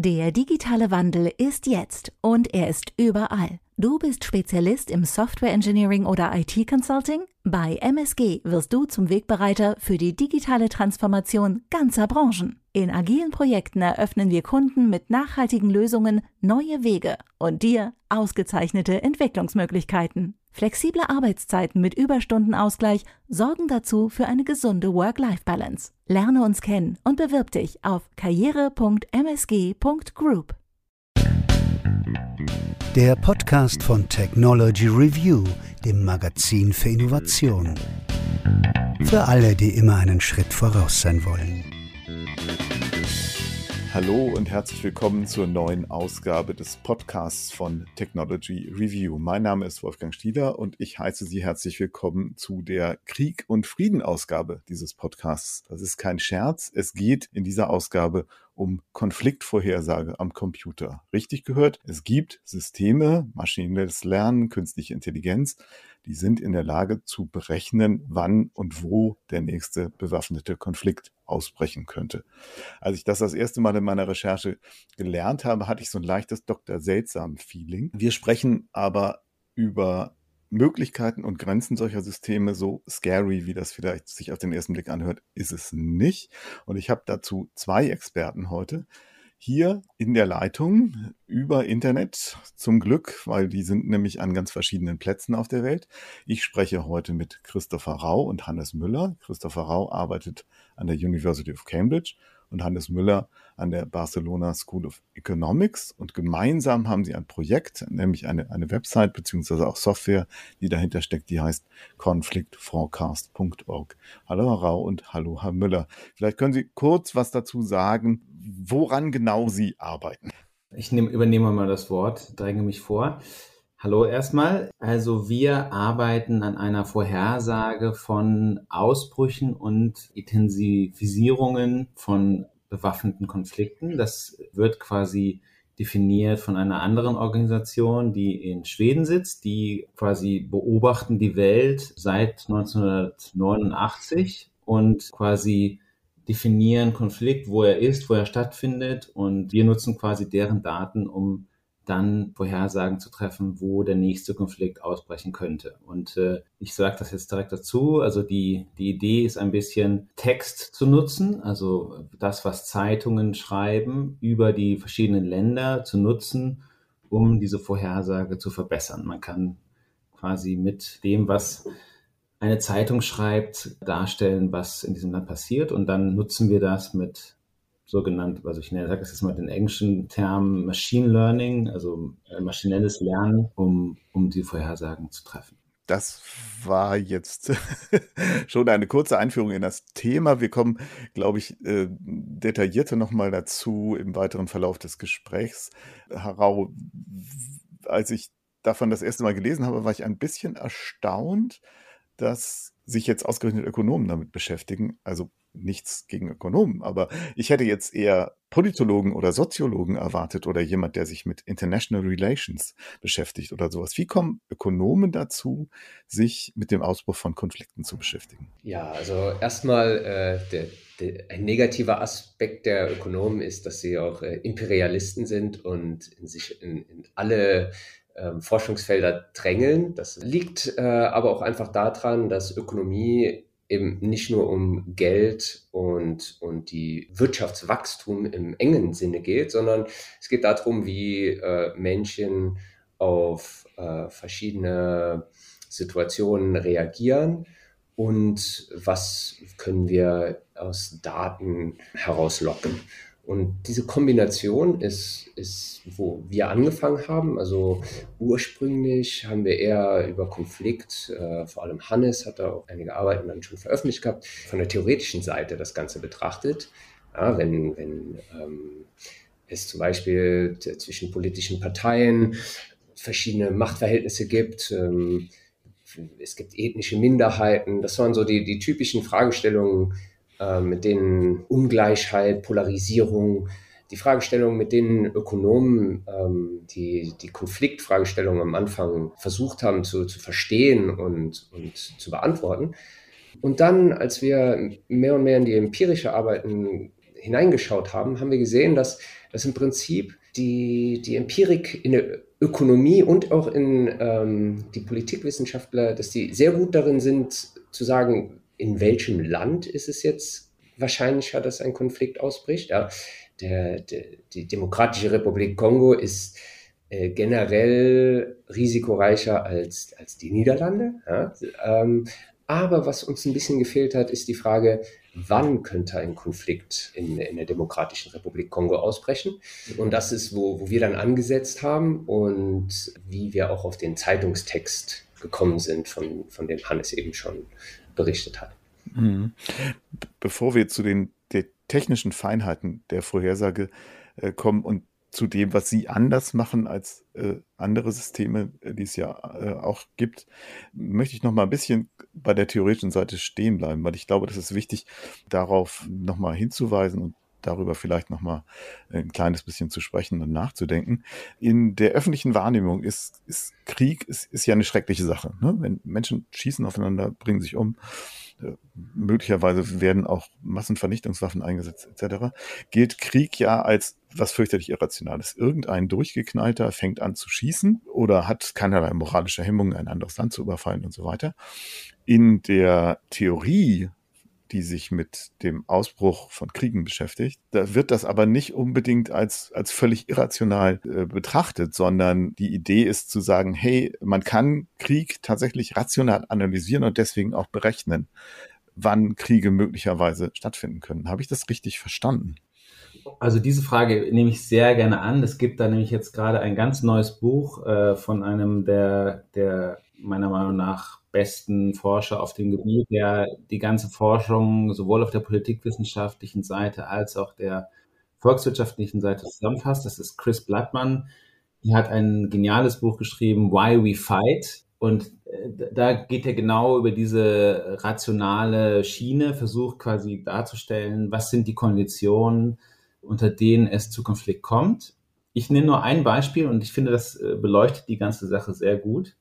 Der digitale Wandel ist jetzt und er ist überall. Du bist Spezialist im Software Engineering oder IT Consulting? Bei MSG wirst du zum Wegbereiter für die digitale Transformation ganzer Branchen. In agilen Projekten eröffnen wir Kunden mit nachhaltigen Lösungen neue Wege und dir ausgezeichnete Entwicklungsmöglichkeiten. Flexible Arbeitszeiten mit Überstundenausgleich sorgen dazu für eine gesunde Work-Life-Balance. Lerne uns kennen und bewirb dich auf karriere.msg.group. Der Podcast von Technology Review, dem Magazin für Innovation. Für alle, die immer einen Schritt voraus sein wollen. Hallo und herzlich willkommen zur neuen Ausgabe des Podcasts von Technology Review. Mein Name ist Wolfgang Stieler und ich heiße Sie herzlich willkommen zu der Krieg- und Frieden-Ausgabe dieses Podcasts. Das ist kein Scherz. Es geht in dieser Ausgabe um Konfliktvorhersage am Computer. Richtig gehört, es gibt Systeme, maschinelles Lernen, künstliche Intelligenz, die sind in der Lage zu berechnen, wann und wo der nächste bewaffnete Konflikt ausbrechen könnte. Als ich das das erste Mal in meiner Recherche gelernt habe, hatte ich so ein leichtes Dr. Seltsam-Feeling. Wir sprechen aber über Möglichkeiten und Grenzen solcher Systeme, so scary, wie das vielleicht sich auf den ersten Blick anhört, ist es nicht. Und ich habe dazu zwei Experten heute hier in der Leitung über Internet zum Glück, weil die sind nämlich an ganz verschiedenen Plätzen auf der Welt. Ich spreche heute mit Christopher Rau und Hannes Müller. Christopher Rau arbeitet an der University of Cambridge und Hannes Müller an der Barcelona School of Economics. Und gemeinsam haben sie ein Projekt, nämlich eine, eine Website beziehungsweise auch Software, die dahinter steckt, die heißt conflictforecast.org. Hallo Herr Rau und hallo Herr Müller. Vielleicht können Sie kurz was dazu sagen, woran genau Sie arbeiten. Ich nehm, übernehme mal das Wort, dränge mich vor. Hallo erstmal. Also wir arbeiten an einer Vorhersage von Ausbrüchen und Intensivierungen von bewaffneten Konflikten. Das wird quasi definiert von einer anderen Organisation, die in Schweden sitzt, die quasi beobachten die Welt seit 1989 und quasi definieren Konflikt, wo er ist, wo er stattfindet und wir nutzen quasi deren Daten, um dann Vorhersagen zu treffen, wo der nächste Konflikt ausbrechen könnte. Und äh, ich sage das jetzt direkt dazu. Also die, die Idee ist ein bisschen Text zu nutzen, also das, was Zeitungen schreiben, über die verschiedenen Länder zu nutzen, um diese Vorhersage zu verbessern. Man kann quasi mit dem, was eine Zeitung schreibt, darstellen, was in diesem Land passiert. Und dann nutzen wir das mit sogenannt, also ich sage es jetzt mal den englischen Term Machine Learning, also äh, maschinelles Lernen, um, um die Vorhersagen zu treffen. Das war jetzt schon eine kurze Einführung in das Thema. Wir kommen, glaube ich, äh, detaillierter nochmal dazu im weiteren Verlauf des Gesprächs. Harau, als ich davon das erste Mal gelesen habe, war ich ein bisschen erstaunt, dass sich jetzt ausgerechnet Ökonomen damit beschäftigen. Also nichts gegen Ökonomen, aber ich hätte jetzt eher Politologen oder Soziologen erwartet oder jemand, der sich mit International Relations beschäftigt oder sowas. Wie kommen Ökonomen dazu, sich mit dem Ausbruch von Konflikten zu beschäftigen? Ja, also erstmal äh, der, der, ein negativer Aspekt der Ökonomen ist, dass sie auch äh, Imperialisten sind und in sich in, in alle ähm, Forschungsfelder drängeln. Das liegt äh, aber auch einfach daran, dass Ökonomie eben nicht nur um Geld und, und die Wirtschaftswachstum im engen Sinne geht, sondern es geht darum, wie äh, Menschen auf äh, verschiedene Situationen reagieren und was können wir aus Daten herauslocken. Und diese Kombination ist, ist, wo wir angefangen haben. Also ursprünglich haben wir eher über Konflikt, äh, vor allem Hannes hat da auch einige Arbeiten dann schon veröffentlicht gehabt, von der theoretischen Seite das Ganze betrachtet. Ja, wenn wenn ähm, es zum Beispiel zwischen politischen Parteien verschiedene Machtverhältnisse gibt, ähm, es gibt ethnische Minderheiten, das waren so die, die typischen Fragestellungen, mit denen Ungleichheit, Polarisierung, die Fragestellungen, mit denen Ökonomen ähm, die, die Konfliktfragestellungen am Anfang versucht haben zu, zu verstehen und, und zu beantworten. Und dann, als wir mehr und mehr in die empirische Arbeiten hineingeschaut haben, haben wir gesehen, dass, dass im Prinzip die, die Empirik in der Ökonomie und auch in ähm, die Politikwissenschaftler, dass die sehr gut darin sind zu sagen, in welchem Land ist es jetzt wahrscheinlicher, dass ein Konflikt ausbricht. Ja, der, der, die Demokratische Republik Kongo ist äh, generell risikoreicher als, als die Niederlande. Ja? Ähm, aber was uns ein bisschen gefehlt hat, ist die Frage, wann könnte ein Konflikt in, in der Demokratischen Republik Kongo ausbrechen. Und das ist, wo, wo wir dann angesetzt haben und wie wir auch auf den Zeitungstext gekommen sind, von, von dem Hannes eben schon berichtet hat. Mhm. Bevor wir zu den technischen Feinheiten der Vorhersage äh, kommen und zu dem, was sie anders machen als äh, andere Systeme, die es ja äh, auch gibt, möchte ich noch mal ein bisschen bei der theoretischen Seite stehen bleiben, weil ich glaube, das ist wichtig, darauf noch mal hinzuweisen und darüber vielleicht noch mal ein kleines bisschen zu sprechen und nachzudenken. In der öffentlichen Wahrnehmung ist, ist Krieg ist, ist ja eine schreckliche Sache. Ne? Wenn Menschen schießen aufeinander, bringen sich um, äh, möglicherweise werden auch Massenvernichtungswaffen eingesetzt etc., gilt Krieg ja als was fürchterlich Irrationales. Irgendein Durchgeknallter fängt an zu schießen oder hat keinerlei moralische Hemmungen, ein anderes Land zu überfallen und so weiter. In der Theorie die sich mit dem Ausbruch von Kriegen beschäftigt. Da wird das aber nicht unbedingt als, als völlig irrational äh, betrachtet, sondern die Idee ist zu sagen, hey, man kann Krieg tatsächlich rational analysieren und deswegen auch berechnen, wann Kriege möglicherweise stattfinden können. Habe ich das richtig verstanden? Also diese Frage nehme ich sehr gerne an. Es gibt da nämlich jetzt gerade ein ganz neues Buch äh, von einem der, der meiner Meinung nach besten Forscher auf dem Gebiet, der die ganze Forschung sowohl auf der politikwissenschaftlichen Seite als auch der volkswirtschaftlichen Seite zusammenfasst. Das ist Chris Blattmann. Er hat ein geniales Buch geschrieben, Why We Fight. Und äh, da geht er genau über diese rationale Schiene, versucht quasi darzustellen, was sind die Konditionen, unter denen es zu Konflikt kommt. Ich nehme nur ein Beispiel und ich finde, das äh, beleuchtet die ganze Sache sehr gut.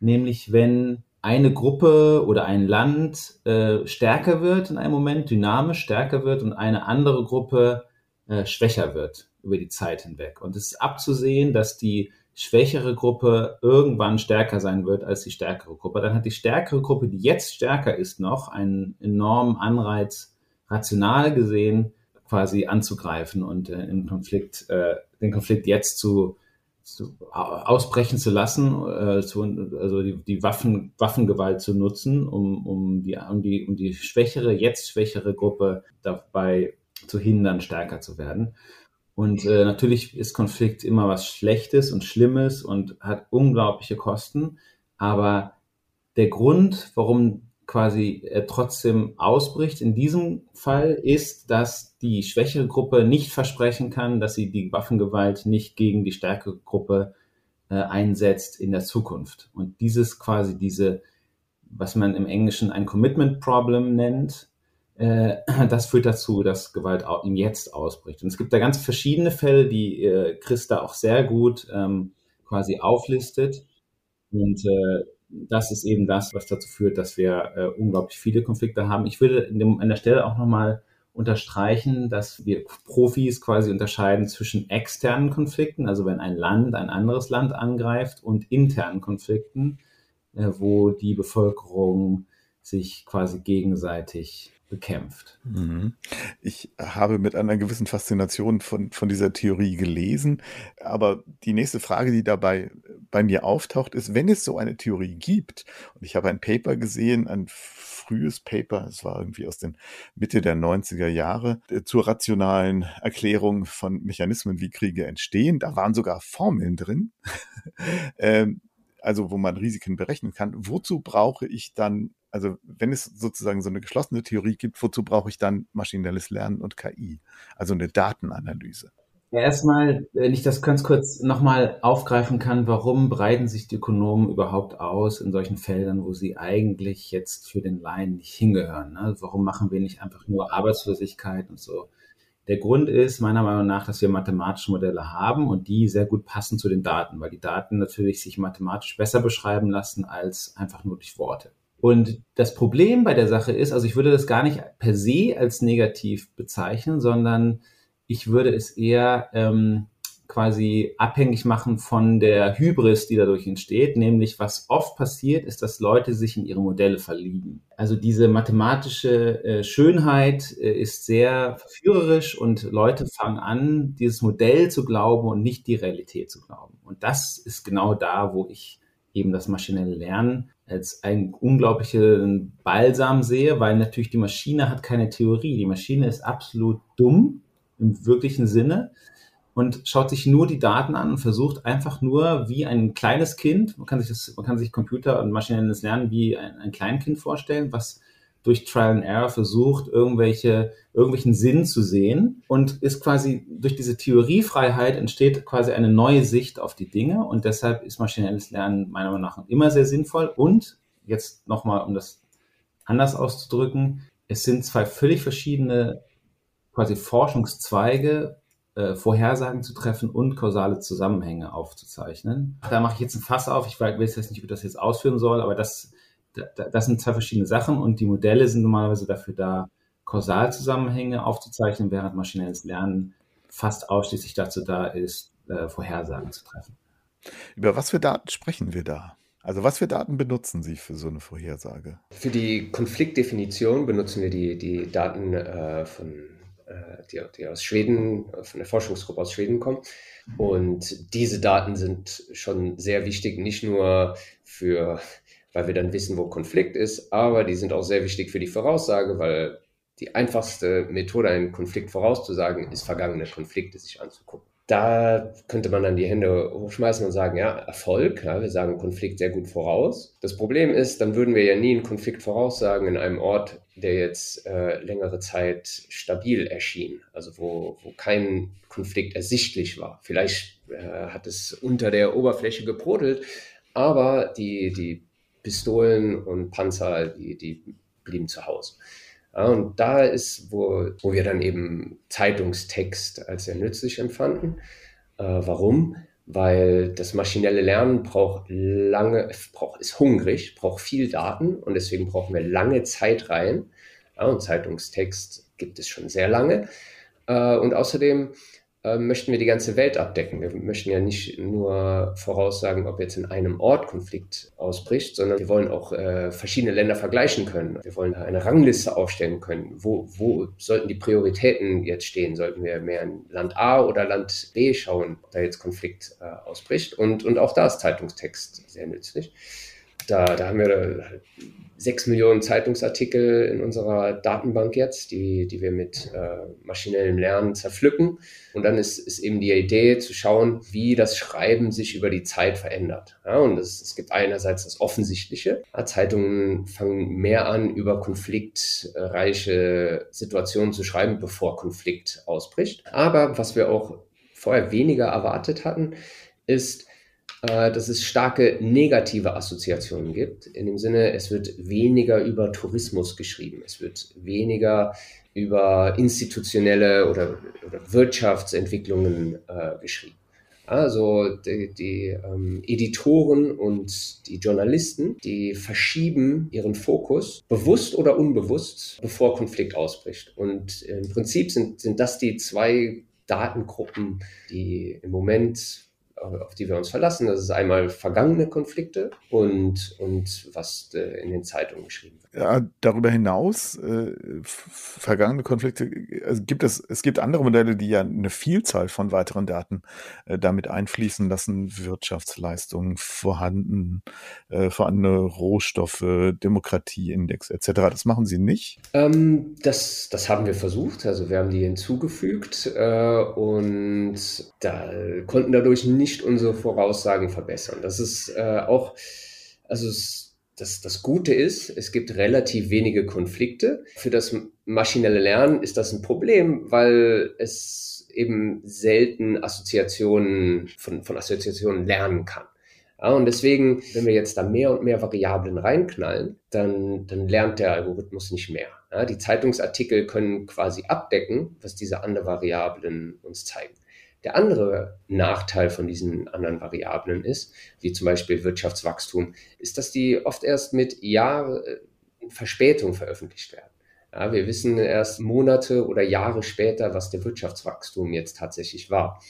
Nämlich wenn eine Gruppe oder ein Land äh, stärker wird in einem Moment, dynamisch stärker wird und eine andere Gruppe äh, schwächer wird über die Zeit hinweg. Und es ist abzusehen, dass die schwächere Gruppe irgendwann stärker sein wird als die stärkere Gruppe. Dann hat die stärkere Gruppe, die jetzt stärker ist, noch einen enormen Anreiz, rational gesehen, quasi anzugreifen und äh, im Konflikt, äh, den Konflikt jetzt zu zu, ausbrechen zu lassen, äh, zu, also die, die Waffen, Waffengewalt zu nutzen, um, um, die, um, die, um die schwächere, jetzt schwächere Gruppe dabei zu hindern, stärker zu werden. Und äh, natürlich ist Konflikt immer was Schlechtes und Schlimmes und hat unglaubliche Kosten. Aber der Grund, warum quasi äh, trotzdem ausbricht in diesem Fall, ist, dass die schwächere Gruppe nicht versprechen kann, dass sie die Waffengewalt nicht gegen die stärkere Gruppe äh, einsetzt in der Zukunft. Und dieses quasi diese, was man im Englischen ein Commitment Problem nennt, äh, das führt dazu, dass Gewalt auch ihm jetzt ausbricht. Und es gibt da ganz verschiedene Fälle, die äh, Christa auch sehr gut ähm, quasi auflistet. Und äh, das ist eben das, was dazu führt, dass wir äh, unglaublich viele Konflikte haben. Ich würde dem, an der Stelle auch nochmal unterstreichen, dass wir Profis quasi unterscheiden zwischen externen Konflikten, also wenn ein Land ein anderes Land angreift, und internen Konflikten, äh, wo die Bevölkerung sich quasi gegenseitig bekämpft. Mhm. Ich habe mit einer gewissen Faszination von, von dieser Theorie gelesen, aber die nächste Frage, die dabei bei mir auftaucht, ist, wenn es so eine Theorie gibt, und ich habe ein Paper gesehen, ein frühes Paper, es war irgendwie aus den Mitte der 90er Jahre, äh, zur rationalen Erklärung von Mechanismen, wie Kriege entstehen. Da waren sogar Formeln drin. ähm, also wo man Risiken berechnen kann. Wozu brauche ich dann also wenn es sozusagen so eine geschlossene Theorie gibt, wozu brauche ich dann maschinelles Lernen und KI? Also eine Datenanalyse. Ja, erstmal, wenn ich das ganz kurz nochmal aufgreifen kann, warum breiten sich die Ökonomen überhaupt aus in solchen Feldern, wo sie eigentlich jetzt für den Laien nicht hingehören? Ne? Also warum machen wir nicht einfach nur Arbeitslosigkeit und so? Der Grund ist meiner Meinung nach, dass wir mathematische Modelle haben und die sehr gut passen zu den Daten, weil die Daten natürlich sich mathematisch besser beschreiben lassen als einfach nur durch Worte. Und das Problem bei der Sache ist, also ich würde das gar nicht per se als negativ bezeichnen, sondern ich würde es eher ähm, quasi abhängig machen von der Hybris, die dadurch entsteht. Nämlich, was oft passiert, ist, dass Leute sich in ihre Modelle verlieben. Also diese mathematische äh, Schönheit äh, ist sehr verführerisch und Leute fangen an, dieses Modell zu glauben und nicht die Realität zu glauben. Und das ist genau da, wo ich eben das maschinelle Lernen als einen unglaublichen Balsam sehe, weil natürlich die Maschine hat keine Theorie. Die Maschine ist absolut dumm im wirklichen Sinne und schaut sich nur die Daten an und versucht einfach nur wie ein kleines Kind, man kann sich das, man kann sich Computer und maschinelles Lernen wie ein, ein Kleinkind vorstellen, was durch Trial and Error versucht, irgendwelche, irgendwelchen Sinn zu sehen und ist quasi durch diese Theoriefreiheit entsteht quasi eine neue Sicht auf die Dinge und deshalb ist maschinelles Lernen meiner Meinung nach immer sehr sinnvoll und jetzt nochmal, um das anders auszudrücken, es sind zwei völlig verschiedene quasi Forschungszweige, äh, Vorhersagen zu treffen und kausale Zusammenhänge aufzuzeichnen. Da mache ich jetzt ein Fass auf. Ich weiß jetzt nicht, wie das jetzt ausführen soll, aber das, das sind zwei verschiedene Sachen und die Modelle sind normalerweise dafür da, Kausalzusammenhänge aufzuzeichnen, während maschinelles Lernen fast ausschließlich dazu da ist, äh, Vorhersagen zu treffen. Über was für Daten sprechen wir da? Also was für Daten benutzen Sie für so eine Vorhersage? Für die Konfliktdefinition benutzen wir die, die Daten äh, von äh, die, die aus Schweden, von der Forschungsgruppe aus Schweden kommen. Und diese Daten sind schon sehr wichtig, nicht nur für, weil wir dann wissen, wo Konflikt ist, aber die sind auch sehr wichtig für die Voraussage, weil die einfachste Methode, einen Konflikt vorauszusagen, ist vergangene Konflikte sich anzugucken da könnte man dann die Hände hochschmeißen und sagen, ja, Erfolg, ja, wir sagen Konflikt sehr gut voraus. Das Problem ist, dann würden wir ja nie einen Konflikt voraussagen in einem Ort, der jetzt äh, längere Zeit stabil erschien, also wo, wo kein Konflikt ersichtlich war. Vielleicht äh, hat es unter der Oberfläche gebrodelt, aber die, die Pistolen und Panzer, die, die blieben zu Hause. Ja, und da ist, wo, wo wir dann eben Zeitungstext als sehr nützlich empfanden. Äh, warum? Weil das maschinelle Lernen braucht lange, braucht, ist hungrig, braucht viel Daten und deswegen brauchen wir lange Zeitreihen. Ja, und Zeitungstext gibt es schon sehr lange. Äh, und außerdem möchten wir die ganze Welt abdecken. Wir möchten ja nicht nur voraussagen, ob jetzt in einem Ort Konflikt ausbricht, sondern wir wollen auch äh, verschiedene Länder vergleichen können. Wir wollen eine Rangliste aufstellen können. Wo, wo sollten die Prioritäten jetzt stehen? Sollten wir mehr in Land A oder Land B schauen, ob da jetzt Konflikt äh, ausbricht? Und, und auch da ist Zeitungstext sehr nützlich. Da, da haben wir sechs Millionen Zeitungsartikel in unserer Datenbank jetzt, die, die wir mit äh, maschinellem Lernen zerpflücken. Und dann ist, ist eben die Idee zu schauen, wie das Schreiben sich über die Zeit verändert. Ja, und es, es gibt einerseits das Offensichtliche. Ja, Zeitungen fangen mehr an, über konfliktreiche Situationen zu schreiben, bevor Konflikt ausbricht. Aber was wir auch vorher weniger erwartet hatten, ist, äh, dass es starke negative Assoziationen gibt. In dem Sinne, es wird weniger über Tourismus geschrieben, es wird weniger über institutionelle oder, oder Wirtschaftsentwicklungen äh, geschrieben. Also die, die ähm, Editoren und die Journalisten, die verschieben ihren Fokus bewusst oder unbewusst, bevor Konflikt ausbricht. Und im Prinzip sind, sind das die zwei Datengruppen, die im Moment auf die wir uns verlassen. Das ist einmal vergangene Konflikte und, und was äh, in den Zeitungen geschrieben wird. Ja, darüber hinaus, äh, vergangene Konflikte, also gibt es, es gibt andere Modelle, die ja eine Vielzahl von weiteren Daten äh, damit einfließen lassen. Wirtschaftsleistungen vorhanden, äh, vorhandene Rohstoffe, Demokratieindex etc. Das machen sie nicht? Ähm, das, das haben wir versucht. Also wir haben die hinzugefügt äh, und da konnten dadurch nicht nicht unsere Voraussagen verbessern. Das ist äh, auch, also es, das, das Gute ist, es gibt relativ wenige Konflikte. Für das maschinelle Lernen ist das ein Problem, weil es eben selten Assoziationen von, von Assoziationen lernen kann. Ja, und deswegen, wenn wir jetzt da mehr und mehr Variablen reinknallen, dann, dann lernt der Algorithmus nicht mehr. Ja, die Zeitungsartikel können quasi abdecken, was diese anderen Variablen uns zeigen. Der andere Nachteil von diesen anderen Variablen ist, wie zum Beispiel Wirtschaftswachstum, ist, dass die oft erst mit Jahren äh, Verspätung veröffentlicht werden. Ja, wir wissen erst Monate oder Jahre später, was der Wirtschaftswachstum jetzt tatsächlich war.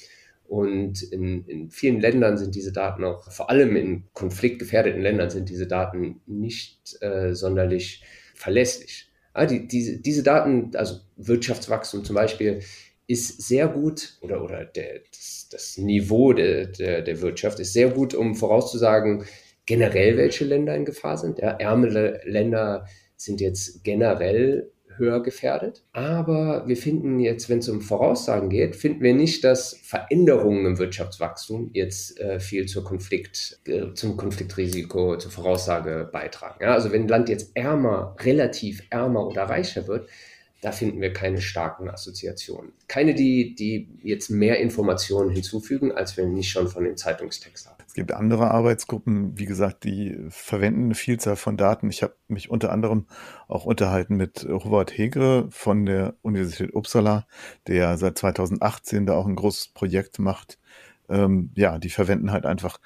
Und in, in, vielen Ländern sind diese Daten auch, vor allem in konfliktgefährdeten Ländern, sind diese Daten nicht äh, sonderlich verlässlich. Ja, die, diese, diese Daten, also Wirtschaftswachstum zum Beispiel, ist sehr gut oder, oder der, das, das Niveau der, der, der Wirtschaft ist sehr gut, um vorauszusagen, generell welche Länder in Gefahr sind. Ja, ärmere Länder sind jetzt generell höher gefährdet. Aber wir finden jetzt, wenn es um Voraussagen geht, finden wir nicht, dass Veränderungen im Wirtschaftswachstum jetzt äh, viel zur Konflikt, äh, zum Konfliktrisiko, zur Voraussage beitragen. Ja, also wenn ein Land jetzt ärmer, relativ ärmer oder reicher wird, da finden wir keine starken Assoziationen. Keine, die, die jetzt mehr Informationen hinzufügen, als wir nicht schon von dem Zeitungstext haben. Es gibt andere Arbeitsgruppen, wie gesagt, die verwenden eine Vielzahl von Daten. Ich habe mich unter anderem auch unterhalten mit Robert Hegre von der Universität Uppsala, der seit 2018 da auch ein großes Projekt macht, ähm, ja, die verwenden halt einfach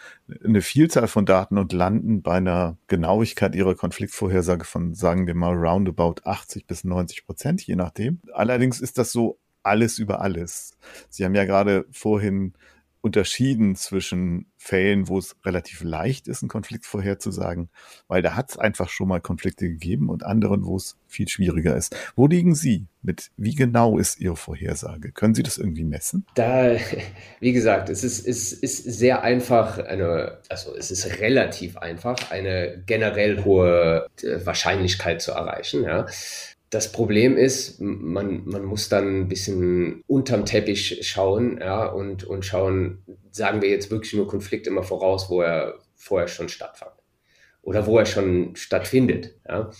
eine Vielzahl von Daten und landen bei einer Genauigkeit ihrer Konfliktvorhersage von, sagen wir mal, roundabout 80 bis 90 Prozent, je nachdem. Allerdings ist das so alles über alles. Sie haben ja gerade vorhin unterschieden zwischen Fällen, wo es relativ leicht ist, einen Konflikt vorherzusagen, weil da hat es einfach schon mal Konflikte gegeben und anderen, wo es viel schwieriger ist. Wo liegen Sie mit? Wie genau ist Ihre Vorhersage? Können Sie das irgendwie messen? Da, wie gesagt, es ist, es ist sehr einfach, eine, also es ist relativ einfach, eine generell hohe äh, Wahrscheinlichkeit zu erreichen. Ja. Das Problem ist, man, man muss dann ein bisschen unterm Teppich schauen, ja, und, und schauen, sagen wir jetzt wirklich nur Konflikt immer voraus, wo er vorher schon stattfand. Oder wo er schon stattfindet, ja.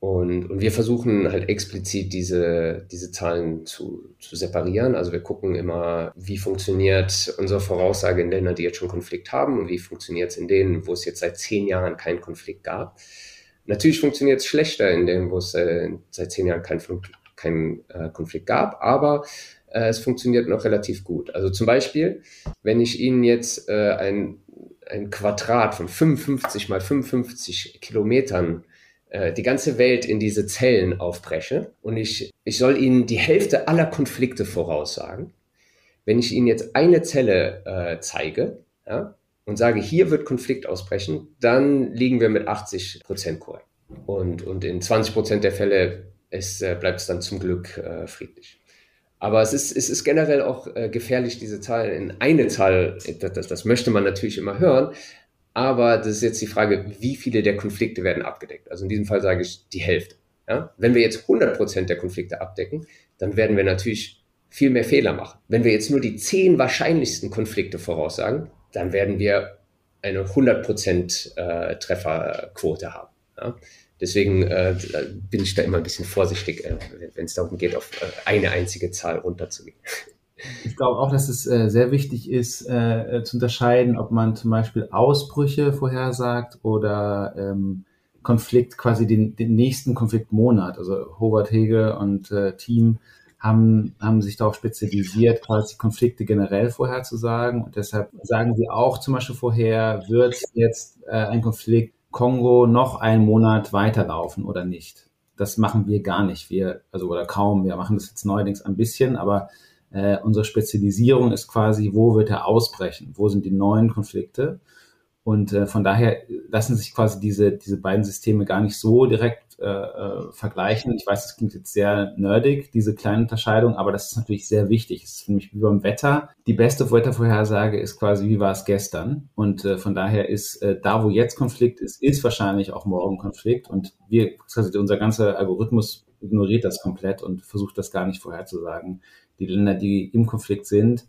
Und, und wir versuchen halt explizit diese, diese Zahlen zu, zu separieren. Also wir gucken immer, wie funktioniert unsere Voraussage in Ländern, die jetzt schon Konflikt haben und wie funktioniert es in denen, wo es jetzt seit zehn Jahren keinen Konflikt gab. Natürlich funktioniert es schlechter in denen, wo es äh, seit zehn Jahren keinen kein, äh, Konflikt gab, aber äh, es funktioniert noch relativ gut. Also zum Beispiel, wenn ich Ihnen jetzt äh, ein, ein Quadrat von 55 mal 55 Kilometern äh, die ganze Welt in diese Zellen aufbreche und ich, ich soll Ihnen die Hälfte aller Konflikte voraussagen, wenn ich Ihnen jetzt eine Zelle äh, zeige, ja, und sage, hier wird Konflikt ausbrechen, dann liegen wir mit 80 Prozent korrekt. Und, und in 20 Prozent der Fälle äh, bleibt es dann zum Glück äh, friedlich. Aber es ist, es ist generell auch äh, gefährlich, diese Zahl in eine Zahl, das, das, das möchte man natürlich immer hören, aber das ist jetzt die Frage, wie viele der Konflikte werden abgedeckt. Also in diesem Fall sage ich die Hälfte. Ja? Wenn wir jetzt 100 Prozent der Konflikte abdecken, dann werden wir natürlich viel mehr Fehler machen. Wenn wir jetzt nur die zehn wahrscheinlichsten Konflikte voraussagen, dann werden wir eine 100% äh, Trefferquote haben. Deswegen äh, bin ich da immer ein bisschen vorsichtig, äh, wenn es darum geht, auf äh, eine einzige Zahl runterzugehen. Ich glaube auch, dass es äh, sehr wichtig ist, zu unterscheiden, ob man zum Beispiel Ausbrüche vorhersagt oder ähm, Konflikt, quasi den, den nächsten Konfliktmonat. Also Howard Hege und Team haben, haben sich darauf spezialisiert, quasi Konflikte generell vorherzusagen. Und deshalb sagen sie auch zum Beispiel vorher, wird jetzt äh, ein Konflikt Kongo noch einen Monat weiterlaufen oder nicht. Das machen wir gar nicht. Wir, also oder kaum, wir machen das jetzt neuerdings ein bisschen, aber äh, unsere Spezialisierung ist quasi, wo wird er ausbrechen? Wo sind die neuen Konflikte? Und äh, von daher lassen sich quasi diese, diese beiden Systeme gar nicht so direkt äh, äh, vergleichen. Ich weiß, das klingt jetzt sehr nerdig, diese kleine Unterscheidung, aber das ist natürlich sehr wichtig. Es ist nämlich wie beim Wetter. Die beste Wettervorhersage ist quasi, wie war es gestern? Und äh, von daher ist äh, da, wo jetzt Konflikt ist, ist wahrscheinlich auch morgen Konflikt. Und wir, also unser ganzer Algorithmus ignoriert das komplett und versucht das gar nicht vorherzusagen. Die Länder, die im Konflikt sind,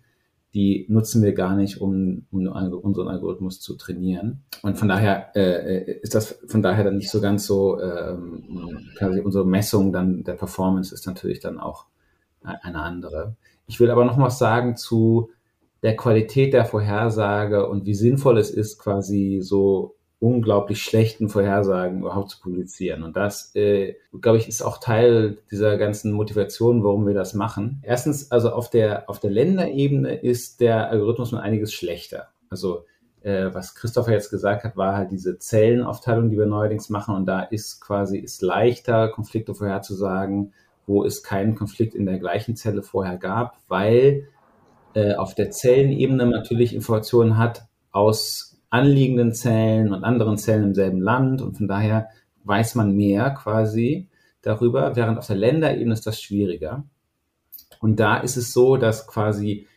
die nutzen wir gar nicht, um, um unseren Algorithmus zu trainieren. Und von daher äh, ist das von daher dann nicht so ganz so, ähm, quasi unsere Messung dann der Performance ist natürlich dann auch eine andere. Ich will aber noch was sagen zu der Qualität der Vorhersage und wie sinnvoll es ist, quasi so unglaublich schlechten Vorhersagen überhaupt zu publizieren. Und das, äh, glaube ich, ist auch Teil dieser ganzen Motivation, warum wir das machen. Erstens, also auf der, auf der Länderebene ist der Algorithmus um einiges schlechter. Also äh, was Christopher jetzt gesagt hat, war halt diese Zellenaufteilung, die wir neuerdings machen. Und da ist quasi, ist leichter, Konflikte vorherzusagen, wo es keinen Konflikt in der gleichen Zelle vorher gab, weil äh, auf der Zellenebene natürlich Informationen hat aus anliegenden Zellen und anderen Zellen im selben Land und von daher weiß man mehr quasi darüber, während auf der Länderebene ist das schwieriger. Und da ist es so, dass quasi,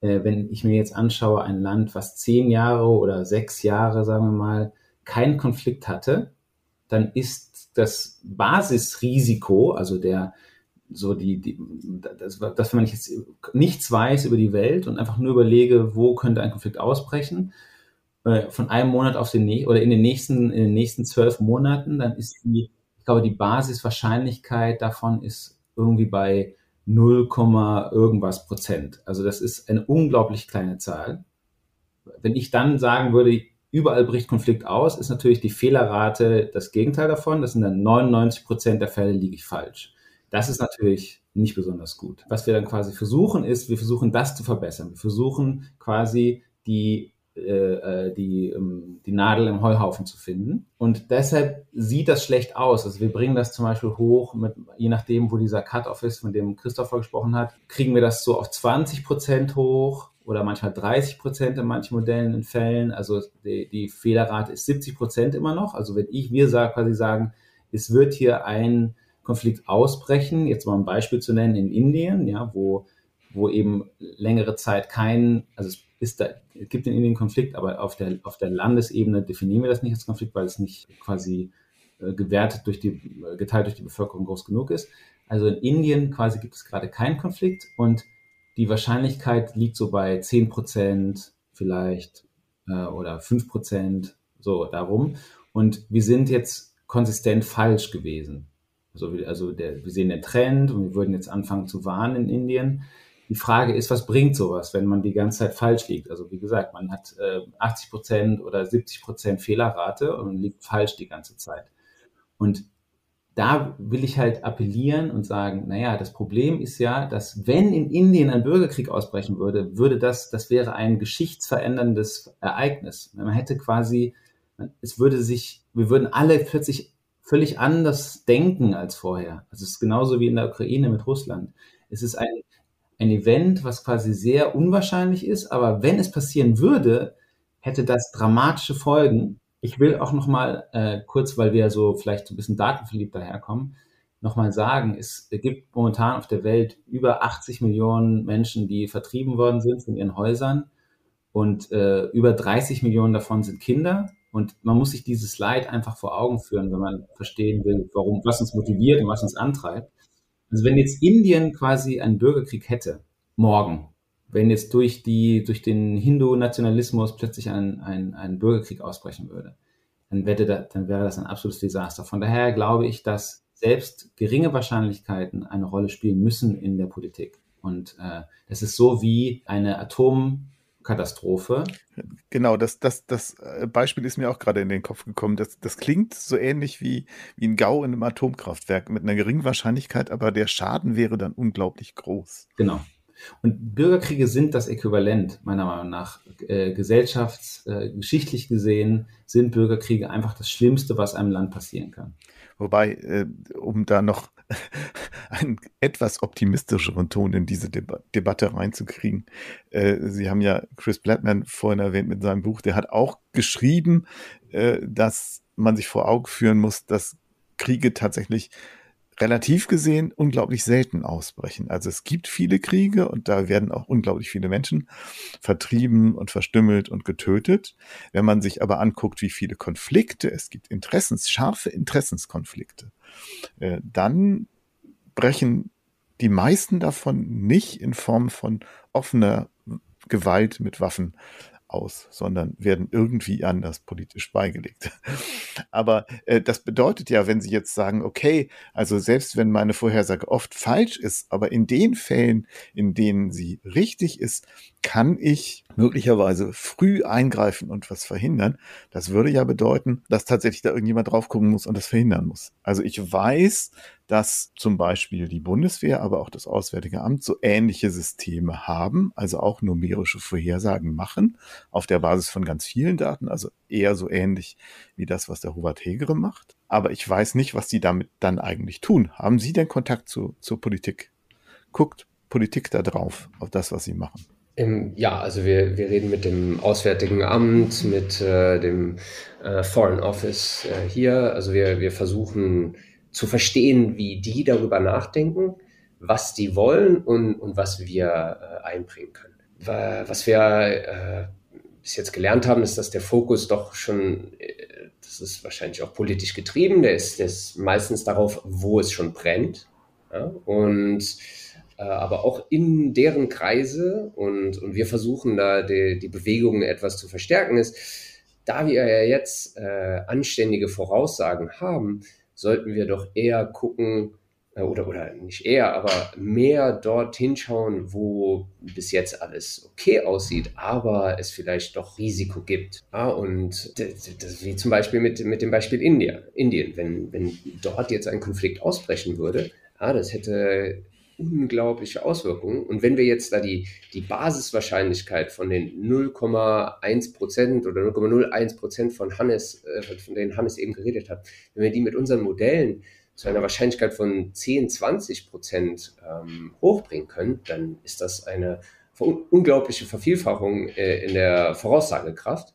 äh, wenn ich mir jetzt anschaue, ein Land, was zehn Jahre oder sechs Jahre, sagen wir mal, keinen Konflikt hatte, dann ist das Basisrisiko, also der, so die, die das, dass wenn ich jetzt nichts weiß über die Welt und einfach nur überlege, wo könnte ein Konflikt ausbrechen, äh, von einem Monat auf den nächsten oder in den nächsten, in den nächsten zwölf Monaten, dann ist die, ich glaube, die Basiswahrscheinlichkeit davon ist irgendwie bei 0, irgendwas Prozent. Also das ist eine unglaublich kleine Zahl. Wenn ich dann sagen würde, überall bricht Konflikt aus, ist natürlich die Fehlerrate das Gegenteil davon. Das sind dann 99 Prozent der Fälle liege ich falsch. Das ist natürlich nicht besonders gut. Was wir dann quasi versuchen, ist, wir versuchen das zu verbessern. Wir versuchen quasi die äh, äh, die, ähm, die Nadel im Heuhaufen zu finden. Und deshalb sieht das schlecht aus. Also wir bringen das zum Beispiel hoch, mit, je nachdem, wo dieser Cut-off ist, von dem Christopher gesprochen hat, kriegen wir das so auf 20 Prozent hoch oder manchmal 30 Prozent in manchen Modellen in Fällen. Also die, die Fehlerrate ist 70 Prozent immer noch. Also wenn ich, wir sagen, quasi sagen, es wird hier ein Konflikt ausbrechen, jetzt mal ein Beispiel zu nennen, in Indien, ja, wo, wo eben längere Zeit kein, also es ist da, es gibt in Indien Konflikt, aber auf der, auf der Landesebene definieren wir das nicht als Konflikt, weil es nicht quasi äh, gewertet durch die, äh, geteilt durch die Bevölkerung groß genug ist. Also in Indien quasi gibt es gerade keinen Konflikt und die Wahrscheinlichkeit liegt so bei 10 Prozent vielleicht äh, oder 5 Prozent, so darum. Und wir sind jetzt konsistent falsch gewesen. Also, also der, wir sehen den Trend und wir würden jetzt anfangen zu warnen in Indien. Die Frage ist, was bringt sowas, wenn man die ganze Zeit falsch liegt? Also wie gesagt, man hat äh, 80 Prozent oder 70 Prozent Fehlerrate und liegt falsch die ganze Zeit. Und da will ich halt appellieren und sagen, naja, das Problem ist ja, dass wenn in Indien ein Bürgerkrieg ausbrechen würde, würde das, das wäre ein geschichtsveränderndes Ereignis. Man hätte quasi, es würde sich, wir würden alle plötzlich völlig anders denken als vorher. Also es ist genauso wie in der Ukraine mit Russland. Es ist ein ein Event, was quasi sehr unwahrscheinlich ist, aber wenn es passieren würde, hätte das dramatische Folgen. Ich will auch noch mal äh, kurz, weil wir so vielleicht so ein bisschen datenverliebt daherkommen, noch mal sagen, es gibt momentan auf der Welt über 80 Millionen Menschen, die vertrieben worden sind von ihren Häusern und äh, über 30 Millionen davon sind Kinder. Und man muss sich dieses Leid einfach vor Augen führen, wenn man verstehen will, warum, was uns motiviert und was uns antreibt. Also wenn jetzt Indien quasi einen Bürgerkrieg hätte, morgen, wenn jetzt durch die, durch den Hindu-Nationalismus plötzlich ein, ein, ein Bürgerkrieg ausbrechen würde, dann, wäre da, dann wäre das ein absolutes Desaster. Von daher glaube ich, dass selbst geringe Wahrscheinlichkeiten eine Rolle spielen müssen in der Politik. Und äh, es ist so wie eine Atom, Katastrophe. Genau, das, das, das äh, Beispiel ist mir auch gerade in den Kopf gekommen. Das, das klingt so ähnlich wie, wie ein GAU in einem Atomkraftwerk mit einer geringen Wahrscheinlichkeit, aber der Schaden wäre dann unglaublich groß. Genau. Und Bürgerkriege sind das Äquivalent, meiner Meinung nach. Äh, gesellschaftsgeschichtlich äh, gesehen sind Bürgerkriege einfach das Schlimmste, was einem Land passieren kann. Wobei, äh, um da noch einen etwas optimistischeren Ton in diese Deba Debatte reinzukriegen. Äh, Sie haben ja Chris Blattman vorhin erwähnt mit seinem Buch, der hat auch geschrieben, äh, dass man sich vor Augen führen muss, dass Kriege tatsächlich relativ gesehen unglaublich selten ausbrechen. Also es gibt viele Kriege und da werden auch unglaublich viele Menschen vertrieben und verstümmelt und getötet. Wenn man sich aber anguckt, wie viele Konflikte es gibt, Interessens, scharfe Interessenskonflikte, äh, dann brechen die meisten davon nicht in Form von offener Gewalt mit Waffen aus, sondern werden irgendwie anders politisch beigelegt. Aber äh, das bedeutet ja, wenn Sie jetzt sagen, okay, also selbst wenn meine Vorhersage oft falsch ist, aber in den Fällen, in denen sie richtig ist, kann ich möglicherweise früh eingreifen und was verhindern. Das würde ja bedeuten, dass tatsächlich da irgendjemand drauf gucken muss und das verhindern muss. Also ich weiß, dass zum Beispiel die Bundeswehr, aber auch das Auswärtige Amt so ähnliche Systeme haben, also auch numerische Vorhersagen machen, auf der Basis von ganz vielen Daten, also eher so ähnlich wie das, was der Hubert Hegere macht. Aber ich weiß nicht, was die damit dann eigentlich tun. Haben Sie denn Kontakt zu, zur Politik? Guckt Politik da drauf, auf das, was sie machen? Ja, also wir, wir reden mit dem Auswärtigen Amt, mit äh, dem äh, Foreign Office äh, hier. Also wir, wir versuchen zu verstehen, wie die darüber nachdenken, was die wollen und, und was wir äh, einbringen können. Was wir äh, bis jetzt gelernt haben, ist, dass der Fokus doch schon, äh, das ist wahrscheinlich auch politisch getrieben, der ist, der ist meistens darauf, wo es schon brennt. Ja? Und äh, aber auch in deren Kreise und, und wir versuchen da die, die Bewegungen etwas zu verstärken, ist, da wir ja jetzt äh, anständige Voraussagen haben, sollten wir doch eher gucken, äh, oder, oder nicht eher, aber mehr dort hinschauen, wo bis jetzt alles okay aussieht, aber es vielleicht doch Risiko gibt. Ja, und das, das, wie zum Beispiel mit, mit dem Beispiel India, Indien, wenn, wenn dort jetzt ein Konflikt ausbrechen würde, ja, das hätte unglaubliche Auswirkungen. Und wenn wir jetzt da die, die Basiswahrscheinlichkeit von den 0,1 Prozent oder 0,01 Prozent von Hannes, äh, von denen Hannes eben geredet hat, wenn wir die mit unseren Modellen zu einer Wahrscheinlichkeit von 10, 20 Prozent ähm, hochbringen können, dann ist das eine unglaubliche Vervielfachung äh, in der Voraussagekraft.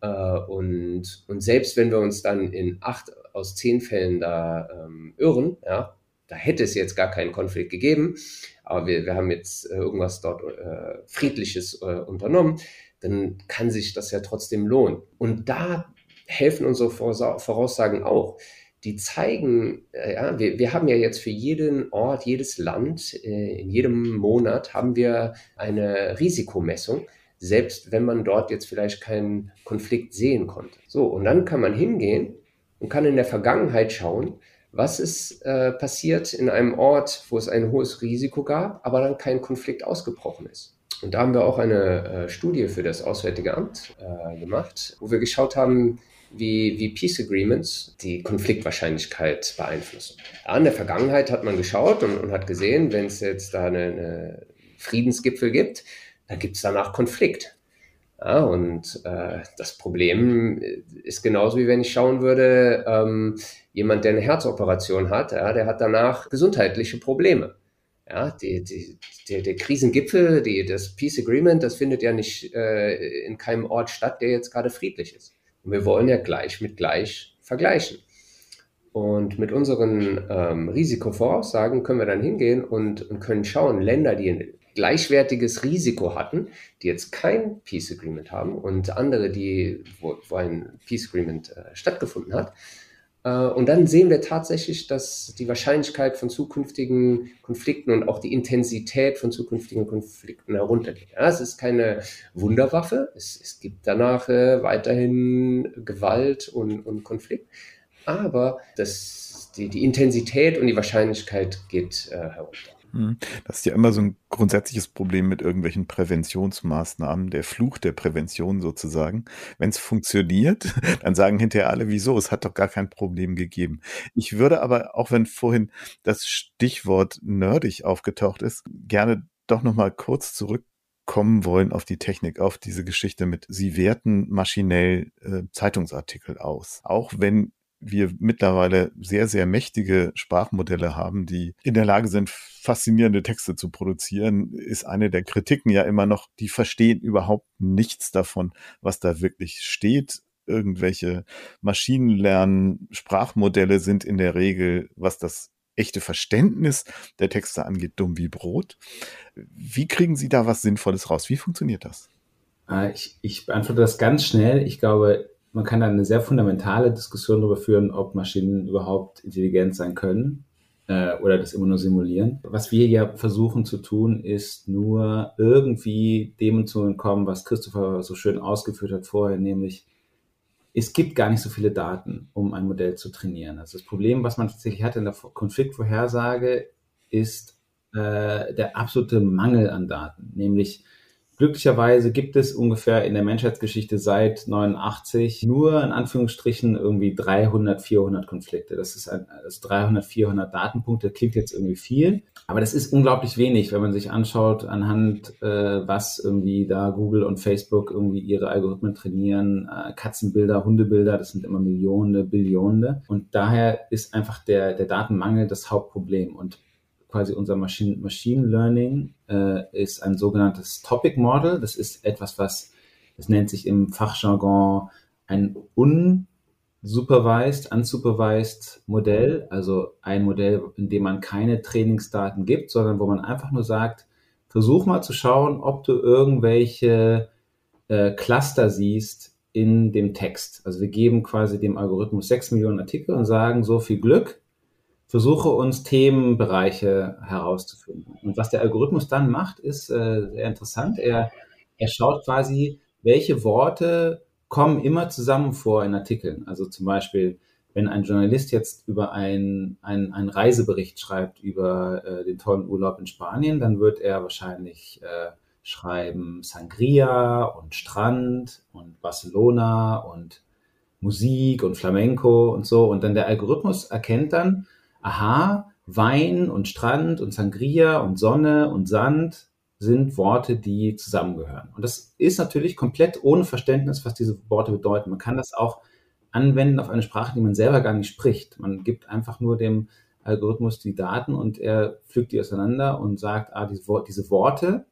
Äh, und, und selbst wenn wir uns dann in acht aus zehn Fällen da ähm, irren, ja, da hätte es jetzt gar keinen Konflikt gegeben, aber wir, wir haben jetzt äh, irgendwas dort äh, Friedliches äh, unternommen, dann kann sich das ja trotzdem lohnen. Und da helfen unsere Voraussagen auch. Die zeigen, äh, ja, wir, wir haben ja jetzt für jeden Ort, jedes Land, äh, in jedem Monat haben wir eine Risikomessung, selbst wenn man dort jetzt vielleicht keinen Konflikt sehen konnte. So, und dann kann man hingehen und kann in der Vergangenheit schauen, was ist äh, passiert in einem Ort, wo es ein hohes Risiko gab, aber dann kein Konflikt ausgebrochen ist. Und da haben wir auch eine äh, Studie für das Auswärtige Amt äh, gemacht, wo wir geschaut haben, wie, wie Peace Agreements die Konfliktwahrscheinlichkeit beeinflussen. In der Vergangenheit hat man geschaut und, und hat gesehen, wenn es jetzt da eine, eine Friedensgipfel gibt, dann gibt es danach Konflikt. Ja, und äh, das Problem ist genauso wie wenn ich schauen würde, ähm, jemand, der eine Herzoperation hat, ja, der hat danach gesundheitliche Probleme. Ja, die, die, der, der Krisengipfel, die, das Peace Agreement, das findet ja nicht äh, in keinem Ort statt, der jetzt gerade friedlich ist. Und wir wollen ja gleich mit gleich vergleichen. Und mit unseren ähm, Risikovoraussagen können wir dann hingehen und, und können schauen, Länder, die ein gleichwertiges Risiko hatten, die jetzt kein Peace Agreement haben und andere, die, wo, wo ein Peace Agreement äh, stattgefunden hat, und dann sehen wir tatsächlich, dass die Wahrscheinlichkeit von zukünftigen Konflikten und auch die Intensität von zukünftigen Konflikten heruntergeht. Ja, es ist keine Wunderwaffe. Es, es gibt danach äh, weiterhin Gewalt und, und Konflikt. Aber das, die, die Intensität und die Wahrscheinlichkeit geht äh, herunter. Hm. Das ist ja immer so ein grundsätzliches Problem mit irgendwelchen Präventionsmaßnahmen, der Fluch der Prävention sozusagen. Wenn es funktioniert, dann sagen hinterher alle, wieso, es hat doch gar kein Problem gegeben. Ich würde aber, auch wenn vorhin das Stichwort nerdig aufgetaucht ist, gerne doch nochmal kurz zurückkommen wollen auf die Technik, auf diese Geschichte mit, sie werten maschinell äh, Zeitungsartikel aus. Auch wenn wir mittlerweile sehr, sehr mächtige Sprachmodelle haben, die in der Lage sind, faszinierende Texte zu produzieren, ist eine der Kritiken ja immer noch, die verstehen überhaupt nichts davon, was da wirklich steht. Irgendwelche Maschinenlernen, Sprachmodelle sind in der Regel, was das echte Verständnis der Texte angeht, dumm wie Brot. Wie kriegen Sie da was Sinnvolles raus? Wie funktioniert das? Äh, ich, ich beantworte das ganz schnell. Ich glaube, man kann da eine sehr fundamentale Diskussion darüber führen, ob Maschinen überhaupt intelligent sein können. äh, oder das immer nur simulieren. Was wir ja versuchen zu tun, ist nur irgendwie dem zu entkommen, was Christopher so schön ausgeführt hat vorher, nämlich es gibt gar nicht so viele Daten, um ein Modell zu trainieren. Also das Problem, was man tatsächlich hat in der Konfliktvorhersage, ist äh, der absolute Mangel an Daten, nämlich Glücklicherweise gibt es ungefähr in der Menschheitsgeschichte seit 89 nur in Anführungsstrichen irgendwie 300, 400 Konflikte. Das ist ein, also 300, 400 Datenpunkte. Klingt jetzt irgendwie viel, aber das ist unglaublich wenig, wenn man sich anschaut, anhand äh, was irgendwie da Google und Facebook irgendwie ihre Algorithmen trainieren. Äh, Katzenbilder, Hundebilder, das sind immer Millionen, Billionen. Und daher ist einfach der, der Datenmangel das Hauptproblem. Und quasi unser Machine, Machine Learning äh, ist ein sogenanntes Topic Model. Das ist etwas, was, das nennt sich im Fachjargon ein unsupervised, unsupervised Modell. Also ein Modell, in dem man keine Trainingsdaten gibt, sondern wo man einfach nur sagt, versuch mal zu schauen, ob du irgendwelche äh, Cluster siehst in dem Text. Also wir geben quasi dem Algorithmus sechs Millionen Artikel und sagen, so viel Glück, versuche uns Themenbereiche herauszufinden. Und was der Algorithmus dann macht, ist äh, sehr interessant. Er, er schaut quasi, welche Worte kommen immer zusammen vor in Artikeln. Also zum Beispiel, wenn ein Journalist jetzt über einen ein Reisebericht schreibt über äh, den tollen Urlaub in Spanien, dann wird er wahrscheinlich äh, schreiben Sangria und Strand und Barcelona und Musik und Flamenco und so. Und dann der Algorithmus erkennt dann, aha, Wein und Strand und Sangria und Sonne und Sand sind Worte, die zusammengehören. Und das ist natürlich komplett ohne Verständnis, was diese Worte bedeuten. Man kann das auch anwenden auf eine Sprache, die man selber gar nicht spricht. Man gibt einfach nur dem Algorithmus die Daten und er pflückt die auseinander und sagt, ah, diese, diese Worte,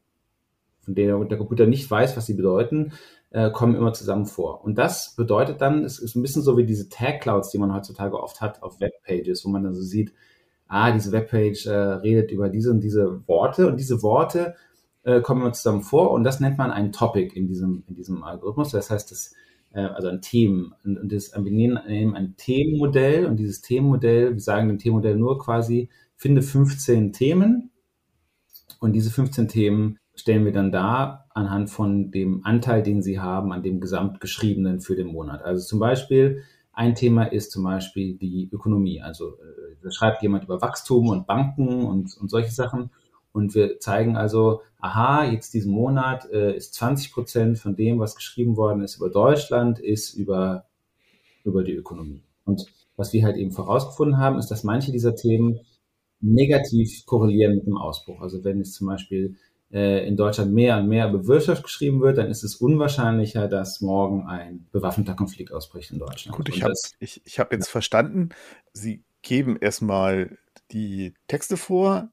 von denen der Computer nicht weiß, was sie bedeuten, äh, kommen immer zusammen vor. Und das bedeutet dann, es ist ein bisschen so wie diese Tag Clouds, die man heutzutage oft hat auf Webpages, wo man dann so sieht, ah, diese Webpage äh, redet über diese und diese Worte und diese Worte äh, kommen immer zusammen vor und das nennt man ein Topic in diesem, in diesem Algorithmus. Das heißt, das, äh, also ein Themen. Und, und das, wir nehmen ein Themenmodell und dieses Themenmodell, wir sagen dem Themenmodell nur quasi, finde 15 Themen und diese 15 Themen stellen wir dann dar anhand von dem Anteil, den sie haben an dem Gesamtgeschriebenen für den Monat. Also zum Beispiel, ein Thema ist zum Beispiel die Ökonomie. Also äh, da schreibt jemand über Wachstum und Banken und, und solche Sachen. Und wir zeigen also, aha, jetzt diesen Monat äh, ist 20 Prozent von dem, was geschrieben worden ist über Deutschland, ist über, über die Ökonomie. Und was wir halt eben vorausgefunden haben, ist, dass manche dieser Themen negativ korrelieren mit dem Ausbruch. Also wenn es zum Beispiel in Deutschland mehr und mehr über Wirtschaft geschrieben wird, dann ist es unwahrscheinlicher, dass morgen ein bewaffneter Konflikt ausbricht in Deutschland. Gut, ich habe ich, ich hab jetzt ja. verstanden, Sie geben erstmal die Texte vor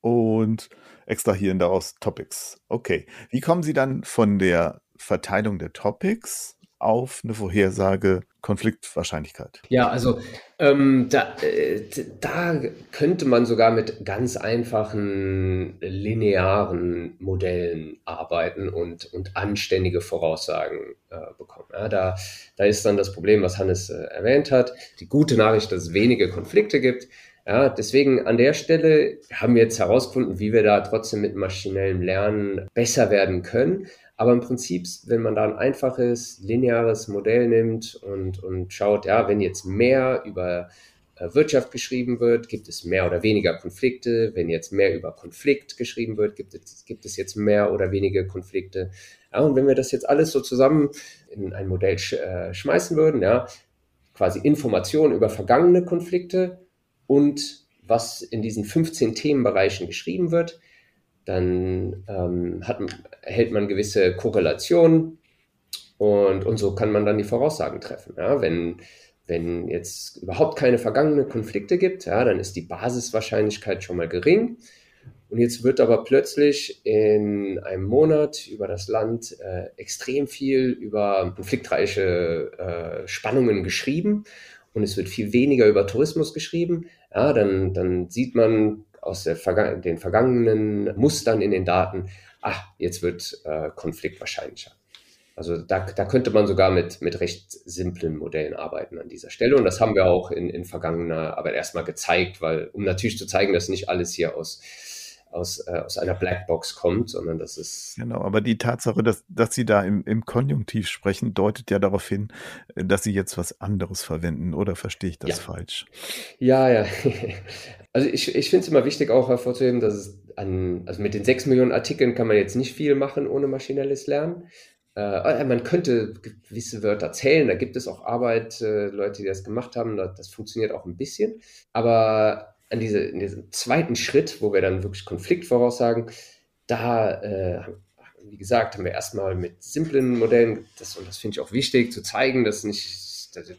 und extrahieren daraus Topics. Okay. Wie kommen Sie dann von der Verteilung der Topics auf eine Vorhersage Konfliktwahrscheinlichkeit? Ja, also ähm, da, äh, da könnte man sogar mit ganz einfachen linearen Modellen arbeiten und, und anständige Voraussagen äh, bekommen. Ja, da, da ist dann das Problem, was Hannes äh, erwähnt hat. Die gute Nachricht, dass es wenige Konflikte gibt. Ja, deswegen an der Stelle haben wir jetzt herausgefunden, wie wir da trotzdem mit maschinellem Lernen besser werden können. Aber im Prinzip, wenn man da ein einfaches, lineares Modell nimmt und, und schaut, ja, wenn jetzt mehr über äh, Wirtschaft geschrieben wird, gibt es mehr oder weniger Konflikte. Wenn jetzt mehr über Konflikt geschrieben wird, gibt es, gibt es jetzt mehr oder weniger Konflikte. Ja, und wenn wir das jetzt alles so zusammen in ein Modell sch äh, schmeißen würden, ja, quasi Informationen über vergangene Konflikte und was in diesen 15 Themenbereichen geschrieben wird, dann ähm, hat, erhält man gewisse Korrelationen und, und so kann man dann die Voraussagen treffen. Ja? Wenn, wenn jetzt überhaupt keine vergangenen Konflikte gibt, ja, dann ist die Basiswahrscheinlichkeit schon mal gering. Und jetzt wird aber plötzlich in einem Monat über das Land äh, extrem viel über konfliktreiche äh, Spannungen geschrieben und es wird viel weniger über Tourismus geschrieben. Ja, dann, dann sieht man aus der, den vergangenen Mustern in den Daten, ach, jetzt wird äh, Konflikt wahrscheinlicher. Also da, da könnte man sogar mit, mit recht simplen Modellen arbeiten an dieser Stelle. Und das haben wir auch in, in vergangener Arbeit erstmal gezeigt, weil, um natürlich zu zeigen, dass nicht alles hier aus aus, äh, aus einer Blackbox kommt, sondern das ist. Genau, aber die Tatsache, dass, dass Sie da im, im Konjunktiv sprechen, deutet ja darauf hin, äh, dass Sie jetzt was anderes verwenden, oder verstehe ich das ja. falsch? Ja, ja. Also ich, ich finde es immer wichtig auch hervorzuheben, dass es an, also mit den sechs Millionen Artikeln kann man jetzt nicht viel machen ohne maschinelles Lernen. Äh, man könnte gewisse Wörter zählen, da gibt es auch Arbeit, äh, Leute, die das gemacht haben, das, das funktioniert auch ein bisschen. Aber an diese, in diesem zweiten Schritt, wo wir dann wirklich Konflikt voraussagen, da, äh, wie gesagt, haben wir erstmal mit simplen Modellen, das, und das finde ich auch wichtig, zu zeigen, dass nicht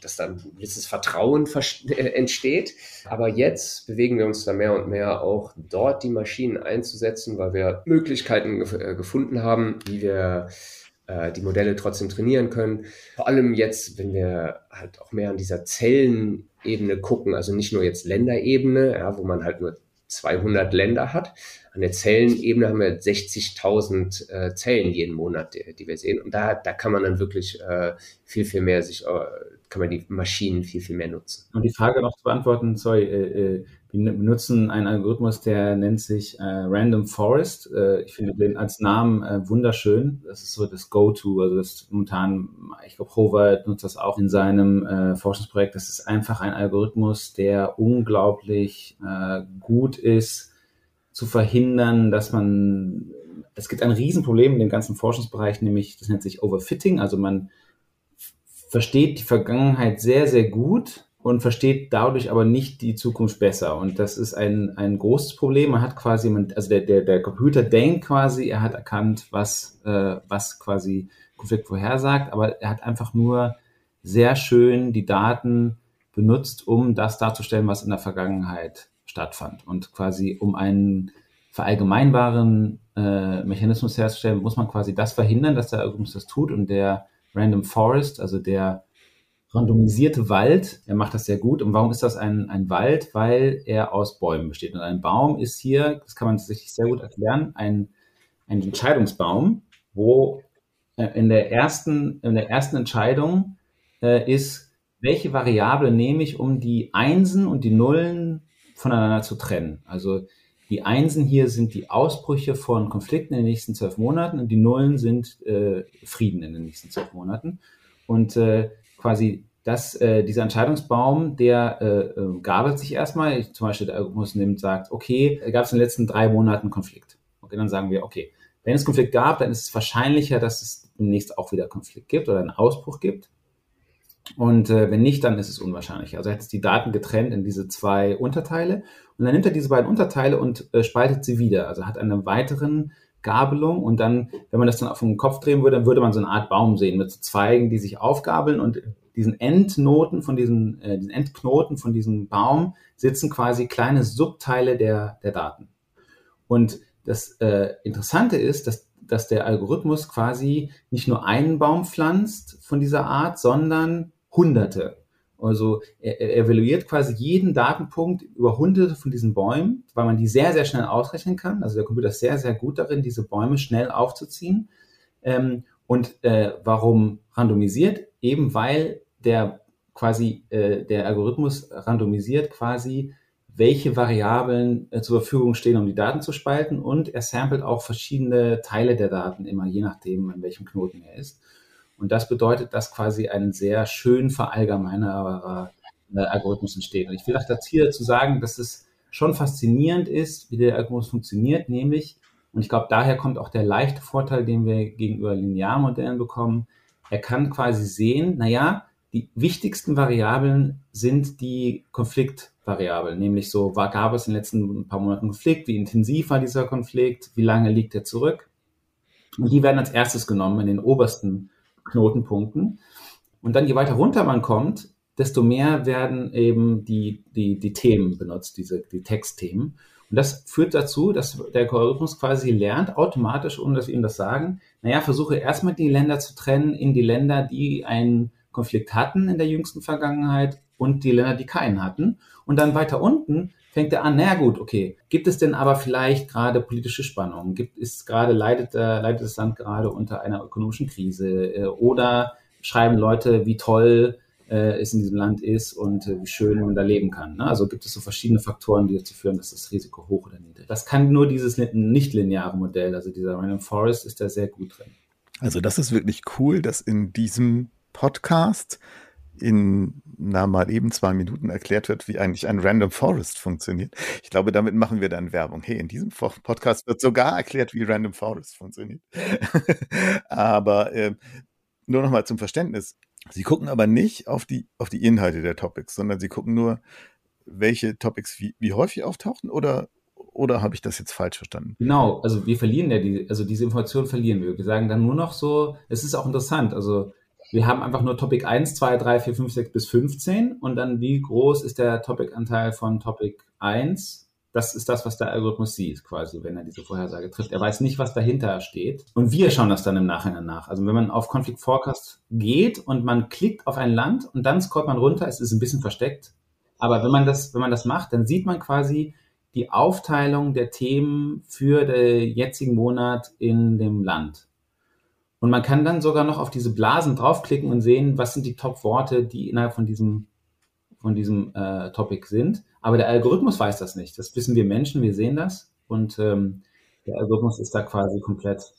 dass da ein gewisses Vertrauen äh, entsteht. Aber jetzt bewegen wir uns da mehr und mehr auch dort die Maschinen einzusetzen, weil wir Möglichkeiten gef äh, gefunden haben, wie wir äh, die Modelle trotzdem trainieren können. Vor allem jetzt, wenn wir halt auch mehr an dieser Zellenebene gucken, also nicht nur jetzt Länderebene, ja, wo man halt nur 200 Länder hat. An der Zellenebene haben wir 60.000 äh, Zellen jeden Monat, die, die, wir sehen. Und da, da kann man dann wirklich äh, viel, viel mehr sich, äh, kann man die Maschinen viel, viel mehr nutzen. Und die Frage noch zu beantworten, sorry, wir benutzen einen Algorithmus, der nennt sich äh, Random Forest. Äh, ich finde den als Namen äh, wunderschön. Das ist so das Go-To. Also das momentan, ich glaube, Howard nutzt das auch in seinem äh, Forschungsprojekt. Das ist einfach ein Algorithmus, der unglaublich äh, gut ist, zu verhindern, dass man, es gibt ein Riesenproblem in dem ganzen Forschungsbereich, nämlich das nennt sich Overfitting. Also man versteht die Vergangenheit sehr, sehr gut und versteht dadurch aber nicht die Zukunft besser. Und das ist ein, ein großes Problem. Man hat quasi, also der, der, der Computer denkt quasi, er hat erkannt, was, äh, was quasi Konflikt vorhersagt, aber er hat einfach nur sehr schön die Daten benutzt, um das darzustellen, was in der Vergangenheit stattfand. Und quasi um einen verallgemeinbaren äh, Mechanismus herzustellen, muss man quasi das verhindern, dass der Algorithmus das tut und der Random Forest, also der randomisierte Wald. Er macht das sehr gut. Und warum ist das ein, ein Wald? Weil er aus Bäumen besteht. Und ein Baum ist hier, das kann man sich sehr gut erklären, ein, ein Entscheidungsbaum, wo äh, in der ersten, in der ersten Entscheidung äh, ist, welche Variable nehme ich, um die Einsen und die Nullen voneinander zu trennen. Also die Einsen hier sind die Ausbrüche von Konflikten in den nächsten zwölf Monaten und die Nullen sind äh, Frieden in den nächsten zwölf Monaten. Und äh, quasi dass äh, dieser Entscheidungsbaum, der äh, äh, gabelt sich erstmal. Ich, zum Beispiel der Algorithmus nimmt, sagt, okay, gab es in den letzten drei Monaten Konflikt. Okay, dann sagen wir, okay, wenn es Konflikt gab, dann ist es wahrscheinlicher, dass es demnächst auch wieder Konflikt gibt oder einen Ausbruch gibt. Und äh, wenn nicht, dann ist es unwahrscheinlich. Also er hat jetzt die Daten getrennt in diese zwei Unterteile und dann nimmt er diese beiden Unterteile und äh, spaltet sie wieder. Also hat einen weiteren Gabelung und dann, wenn man das dann auf den Kopf drehen würde, dann würde man so eine Art Baum sehen mit so Zweigen, die sich aufgabeln und diesen Endnoten von diesen, äh, diesen Endknoten von diesem Baum sitzen quasi kleine Subteile der, der Daten. Und das äh, Interessante ist, dass, dass der Algorithmus quasi nicht nur einen Baum pflanzt von dieser Art, sondern hunderte. Also er, er evaluiert quasi jeden Datenpunkt über hunderte von diesen Bäumen, weil man die sehr, sehr schnell ausrechnen kann. Also der Computer ist sehr, sehr gut darin, diese Bäume schnell aufzuziehen. Ähm, und äh, warum randomisiert? Eben weil der quasi äh, der Algorithmus randomisiert quasi, welche Variablen äh, zur Verfügung stehen, um die Daten zu spalten. Und er samplet auch verschiedene Teile der Daten immer, je nachdem, an welchem Knoten er ist. Und das bedeutet, dass quasi ein sehr schön verallgemeinerbarer äh, Algorithmus entsteht. Und ich will auch hier dazu sagen, dass es schon faszinierend ist, wie der Algorithmus funktioniert, nämlich, und ich glaube, daher kommt auch der leichte Vorteil, den wir gegenüber Linearmodellen bekommen. Er kann quasi sehen, naja, die wichtigsten Variablen sind die Konfliktvariablen, nämlich so, war, gab es in den letzten paar Monaten Konflikt, wie intensiv war dieser Konflikt, wie lange liegt er zurück? Und die werden als erstes genommen in den obersten Knotenpunkten. Und dann, je weiter runter man kommt, desto mehr werden eben die, die, die Themen benutzt, diese, die Textthemen. Und das führt dazu, dass der Algorithmus quasi lernt, automatisch, ohne dass wir ihm das sagen, naja, versuche erstmal die Länder zu trennen in die Länder, die einen Konflikt hatten in der jüngsten Vergangenheit und die Länder, die keinen hatten. Und dann weiter unten fängt er an, naja gut, okay, gibt es denn aber vielleicht gerade politische Spannungen? Gibt es gerade, leidet, äh, leidet das Land gerade unter einer ökonomischen Krise? Äh, oder schreiben Leute, wie toll äh, es in diesem Land ist und äh, wie schön man da leben kann. Ne? Also gibt es so verschiedene Faktoren, die dazu führen, dass das Risiko hoch oder niedrig. Das kann nur dieses nicht-lineare Modell, also dieser Random Forest ist da sehr gut drin. Also das ist wirklich cool, dass in diesem Podcast in na, mal eben zwei Minuten erklärt wird, wie eigentlich ein Random Forest funktioniert. Ich glaube, damit machen wir dann Werbung. Hey, in diesem Podcast wird sogar erklärt, wie Random Forest funktioniert. aber äh, nur noch mal zum Verständnis. Sie gucken aber nicht auf die, auf die Inhalte der Topics, sondern sie gucken nur, welche Topics wie, wie häufig auftauchen oder, oder habe ich das jetzt falsch verstanden? Genau, also wir verlieren ja die, also diese Information verlieren wir. Wir sagen dann nur noch so, es ist auch interessant, also wir haben einfach nur Topic 1, 2, 3, 4, 5, 6 bis 15 und dann wie groß ist der Topic-Anteil von Topic 1? Das ist das, was der Algorithmus sieht, quasi, wenn er diese Vorhersage trifft. Er weiß nicht, was dahinter steht. Und wir schauen das dann im Nachhinein nach. Also wenn man auf Conflict Forecast geht und man klickt auf ein Land und dann scrollt man runter, es ist ein bisschen versteckt. Aber wenn man das, wenn man das macht, dann sieht man quasi die Aufteilung der Themen für den jetzigen Monat in dem Land. Und man kann dann sogar noch auf diese Blasen draufklicken und sehen, was sind die Top-Worte, die innerhalb von diesem, von diesem äh, Topic sind. Aber der Algorithmus weiß das nicht. Das wissen wir Menschen, wir sehen das. Und ähm, der Algorithmus ist da quasi komplett,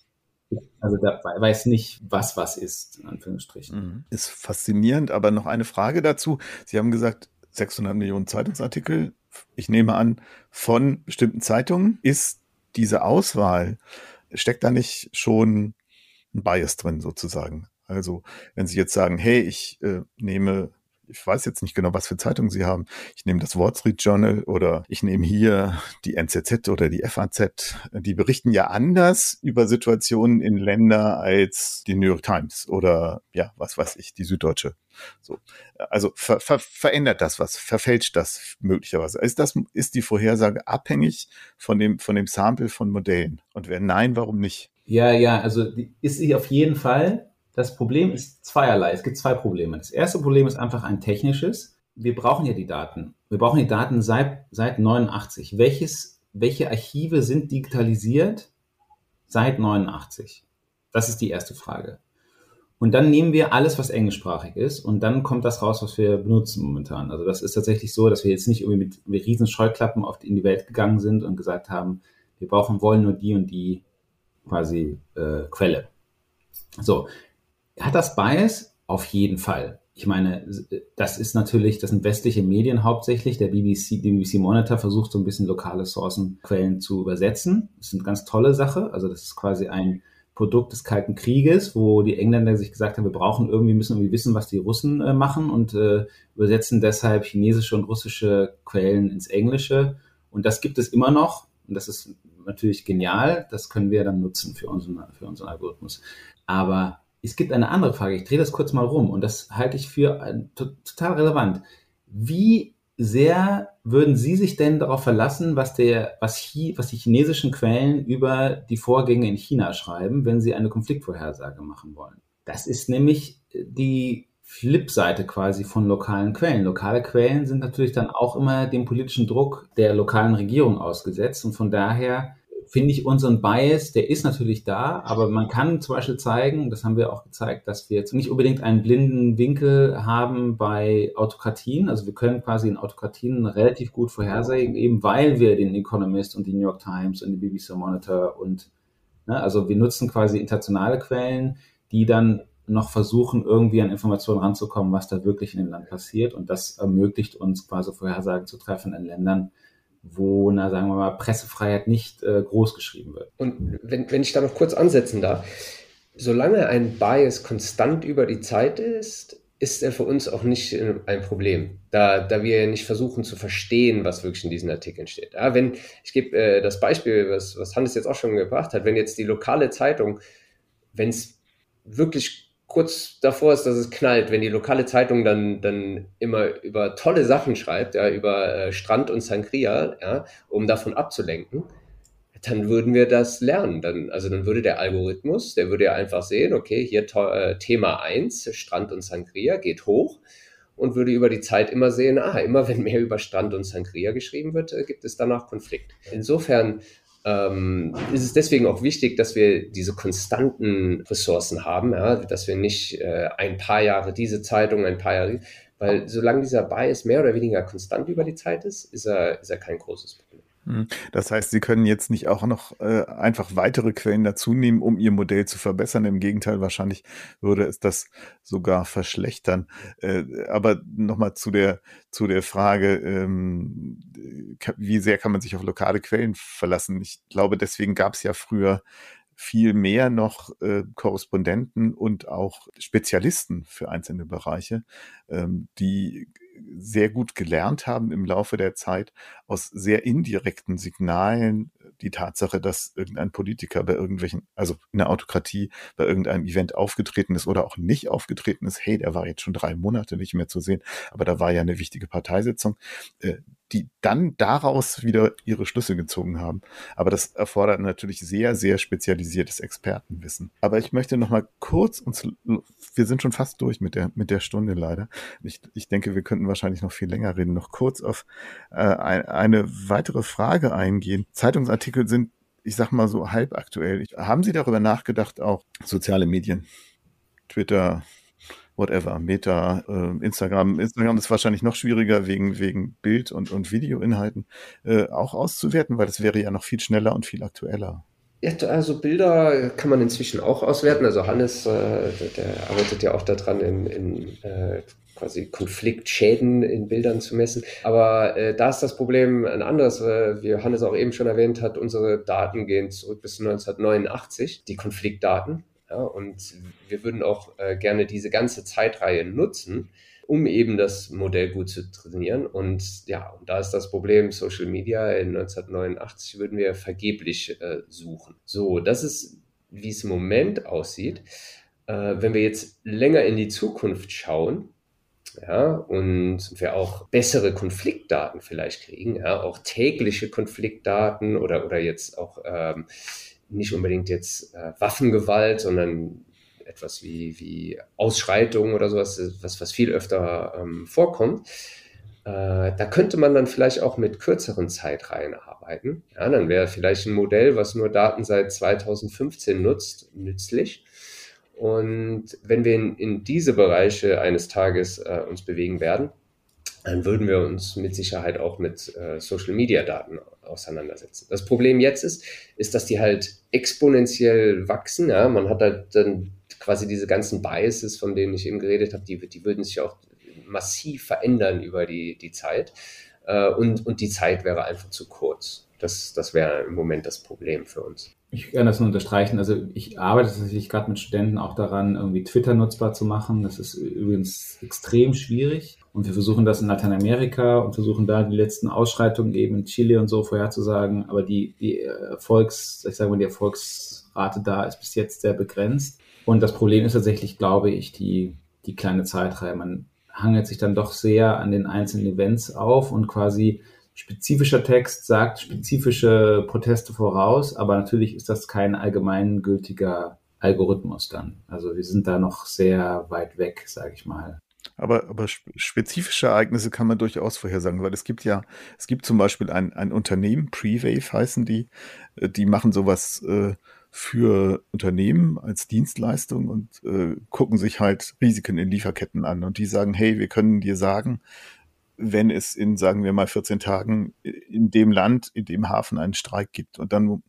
also der weiß nicht, was was ist, in Anführungsstrichen. Mhm. Ist faszinierend, aber noch eine Frage dazu. Sie haben gesagt, 600 Millionen Zeitungsartikel, ich nehme an, von bestimmten Zeitungen. Ist diese Auswahl, steckt da nicht schon ein Bias drin sozusagen. Also wenn Sie jetzt sagen, hey, ich äh, nehme ich weiß jetzt nicht genau, was für Zeitungen Sie haben. Ich nehme das Wall Street Journal oder ich nehme hier die NZZ oder die FAZ. Die berichten ja anders über Situationen in Länder als die New York Times oder ja, was weiß ich, die Süddeutsche. So. Also ver ver verändert das was, verfälscht das möglicherweise. Ist das, ist die Vorhersage abhängig von dem, von dem Sample von Modellen? Und wenn nein, warum nicht? Ja, ja, also ist sie auf jeden Fall. Das Problem ist zweierlei. Es gibt zwei Probleme. Das erste Problem ist einfach ein technisches. Wir brauchen ja die Daten. Wir brauchen die Daten seit, seit 89. Welches, welche Archive sind digitalisiert seit 89? Das ist die erste Frage. Und dann nehmen wir alles, was englischsprachig ist, und dann kommt das raus, was wir benutzen momentan. Also das ist tatsächlich so, dass wir jetzt nicht irgendwie mit, mit riesen Scheuklappen in die Welt gegangen sind und gesagt haben, wir brauchen, wollen nur die und die quasi äh, Quelle. So, hat das Bias? Auf jeden Fall. Ich meine, das ist natürlich, das sind westliche Medien hauptsächlich. Der BBC, der BBC Monitor versucht so ein bisschen lokale Sourcenquellen zu übersetzen. Das ist eine ganz tolle Sache. Also das ist quasi ein Produkt des Kalten Krieges, wo die Engländer sich gesagt haben, wir brauchen irgendwie, müssen irgendwie wissen, was die Russen äh, machen und äh, übersetzen deshalb chinesische und russische Quellen ins Englische. Und das gibt es immer noch. Und das ist natürlich genial. Das können wir dann nutzen für unseren, für unseren Algorithmus. Aber es gibt eine andere Frage. Ich drehe das kurz mal rum und das halte ich für äh, total relevant. Wie sehr würden Sie sich denn darauf verlassen, was, der, was, Chi, was die chinesischen Quellen über die Vorgänge in China schreiben, wenn Sie eine Konfliktvorhersage machen wollen? Das ist nämlich die Flipseite quasi von lokalen Quellen. Lokale Quellen sind natürlich dann auch immer dem politischen Druck der lokalen Regierung ausgesetzt und von daher finde ich unseren Bias, der ist natürlich da, aber man kann zum Beispiel zeigen, das haben wir auch gezeigt, dass wir jetzt nicht unbedingt einen blinden Winkel haben bei Autokratien. Also wir können quasi in Autokratien relativ gut vorhersagen, eben weil wir den Economist und die New York Times und die BBC Monitor und ne, also wir nutzen quasi internationale Quellen, die dann noch versuchen, irgendwie an Informationen ranzukommen, was da wirklich in dem Land passiert. Und das ermöglicht uns quasi Vorhersagen zu treffen in Ländern, wo, na, sagen wir mal, Pressefreiheit nicht äh, groß geschrieben wird. Und wenn, wenn ich da noch kurz ansetzen darf, solange ein Bias konstant über die Zeit ist, ist er für uns auch nicht äh, ein Problem, da, da wir nicht versuchen zu verstehen, was wirklich in diesen Artikeln steht. Ja, wenn, ich gebe äh, das Beispiel, was, was Hannes jetzt auch schon gebracht hat, wenn jetzt die lokale Zeitung, wenn es wirklich kurz davor ist, dass es knallt, wenn die lokale Zeitung dann, dann immer über tolle Sachen schreibt, ja, über äh, Strand und Sangria, ja, um davon abzulenken, dann würden wir das lernen. Dann, also dann würde der Algorithmus, der würde ja einfach sehen, okay, hier äh, Thema 1, Strand und Sangria, geht hoch. und würde über die Zeit immer sehen, ah, immer wenn mehr über Strand und Sangria geschrieben wird, äh, gibt es danach Konflikt. Insofern ähm, ist es deswegen auch wichtig, dass wir diese konstanten Ressourcen haben, ja, dass wir nicht äh, ein paar Jahre diese Zeitung, ein paar Jahre, weil solange dieser Bias mehr oder weniger konstant über die Zeit ist, ist er, ist er kein großes Problem. Hm. Das heißt, Sie können jetzt nicht auch noch äh, einfach weitere Quellen dazu nehmen, um Ihr Modell zu verbessern. Im Gegenteil, wahrscheinlich würde es das sogar verschlechtern. Äh, aber nochmal zu der, zu der Frage, ähm, wie sehr kann man sich auf lokale Quellen verlassen? Ich glaube, deswegen gab es ja früher viel mehr noch äh, Korrespondenten und auch Spezialisten für einzelne Bereiche, ähm, die sehr gut gelernt haben im Laufe der Zeit aus sehr indirekten Signalen die Tatsache, dass irgendein Politiker bei irgendwelchen, also in der Autokratie bei irgendeinem Event aufgetreten ist oder auch nicht aufgetreten ist, hey, der war jetzt schon drei Monate nicht mehr zu sehen, aber da war ja eine wichtige Parteisitzung, äh, die dann daraus wieder ihre Schlüsse gezogen haben. Aber das erfordert natürlich sehr, sehr spezialisiertes Expertenwissen. Aber ich möchte noch mal kurz uns, wir sind schon fast durch mit der, mit der Stunde leider. Ich, ich denke, wir könnten wahrscheinlich noch viel länger reden, noch kurz auf äh, eine weitere Frage eingehen. Zeitungsartikel sind, ich sag mal so halb aktuell. Haben Sie darüber nachgedacht, auch soziale Medien, Twitter, whatever, Meta, äh, Instagram. Instagram ist wahrscheinlich noch schwieriger wegen, wegen Bild- und, und Videoinhalten äh, auch auszuwerten, weil das wäre ja noch viel schneller und viel aktueller. Ja, also Bilder kann man inzwischen auch auswerten. Also Hannes, äh, der arbeitet ja auch daran, in, in äh, quasi Konfliktschäden in Bildern zu messen. Aber äh, da ist das Problem ein anderes, äh, wie Hannes auch eben schon erwähnt hat, unsere Daten gehen zurück bis 1989, die Konfliktdaten. Ja, und wir würden auch äh, gerne diese ganze Zeitreihe nutzen, um eben das Modell gut zu trainieren. Und ja, und da ist das Problem Social Media. In 1989 würden wir vergeblich äh, suchen. So, das ist, wie es im Moment aussieht. Äh, wenn wir jetzt länger in die Zukunft schauen, ja, und wir auch bessere Konfliktdaten vielleicht kriegen, ja, auch tägliche Konfliktdaten oder, oder jetzt auch ähm, nicht unbedingt jetzt äh, Waffengewalt, sondern etwas wie, wie Ausschreitungen oder sowas, was, was viel öfter ähm, vorkommt. Äh, da könnte man dann vielleicht auch mit kürzeren Zeitreihen arbeiten. Ja, dann wäre vielleicht ein Modell, was nur Daten seit 2015 nutzt, nützlich. Und wenn wir in, in diese Bereiche eines Tages äh, uns bewegen werden, dann würden wir uns mit Sicherheit auch mit äh, Social Media Daten auseinandersetzen. Das Problem jetzt ist, ist, dass die halt exponentiell wachsen. Ja? Man hat halt dann quasi diese ganzen Biases, von denen ich eben geredet habe, die, die würden sich auch massiv verändern über die, die Zeit. Äh, und, und die Zeit wäre einfach zu kurz. Das, das wäre im Moment das Problem für uns. Ich kann das nur unterstreichen. Also ich arbeite tatsächlich gerade mit Studenten auch daran, irgendwie Twitter nutzbar zu machen. Das ist übrigens extrem schwierig. Und wir versuchen das in Lateinamerika und versuchen da die letzten Ausschreitungen eben in Chile und so vorherzusagen. Aber die, die Erfolgs, ich sage mal, die Erfolgsrate da ist bis jetzt sehr begrenzt. Und das Problem ist tatsächlich, glaube ich, die, die kleine Zeitreihe. Man hangelt sich dann doch sehr an den einzelnen Events auf und quasi spezifischer Text sagt spezifische Proteste voraus, aber natürlich ist das kein allgemeingültiger Algorithmus dann. Also wir sind da noch sehr weit weg, sage ich mal. Aber, aber spezifische Ereignisse kann man durchaus vorhersagen, weil es gibt ja, es gibt zum Beispiel ein, ein Unternehmen, Prewave heißen die, äh, die machen sowas äh, für Unternehmen als Dienstleistung und äh, gucken sich halt Risiken in Lieferketten an. Und die sagen, hey, wir können dir sagen, wenn es in, sagen wir mal, 14 Tagen in dem Land, in dem Hafen einen Streik gibt. Und dann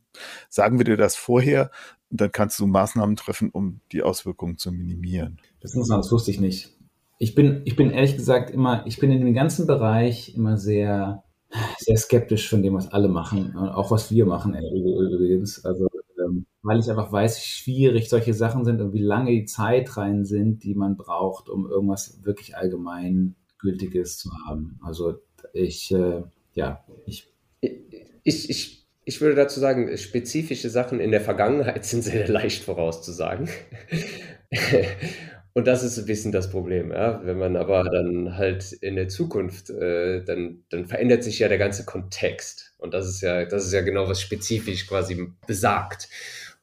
sagen wir dir das vorher und dann kannst du Maßnahmen treffen, um die Auswirkungen zu minimieren. Das, muss man, das wusste ich nicht. Ich bin, ich bin ehrlich gesagt immer, ich bin in dem ganzen Bereich immer sehr, sehr skeptisch von dem, was alle machen, auch was wir machen übrigens. Also, ähm, weil ich einfach weiß, wie schwierig solche Sachen sind und wie lange die Zeitreihen sind, die man braucht, um irgendwas wirklich allgemein Gültiges zu haben. Also ich, äh, ja, ich. Ich, ich, ich würde dazu sagen, spezifische Sachen in der Vergangenheit sind sehr leicht vorauszusagen. Und das ist ein bisschen das Problem, ja. Wenn man aber dann halt in der Zukunft, äh, dann, dann verändert sich ja der ganze Kontext. Und das ist ja, das ist ja genau, was spezifisch quasi besagt.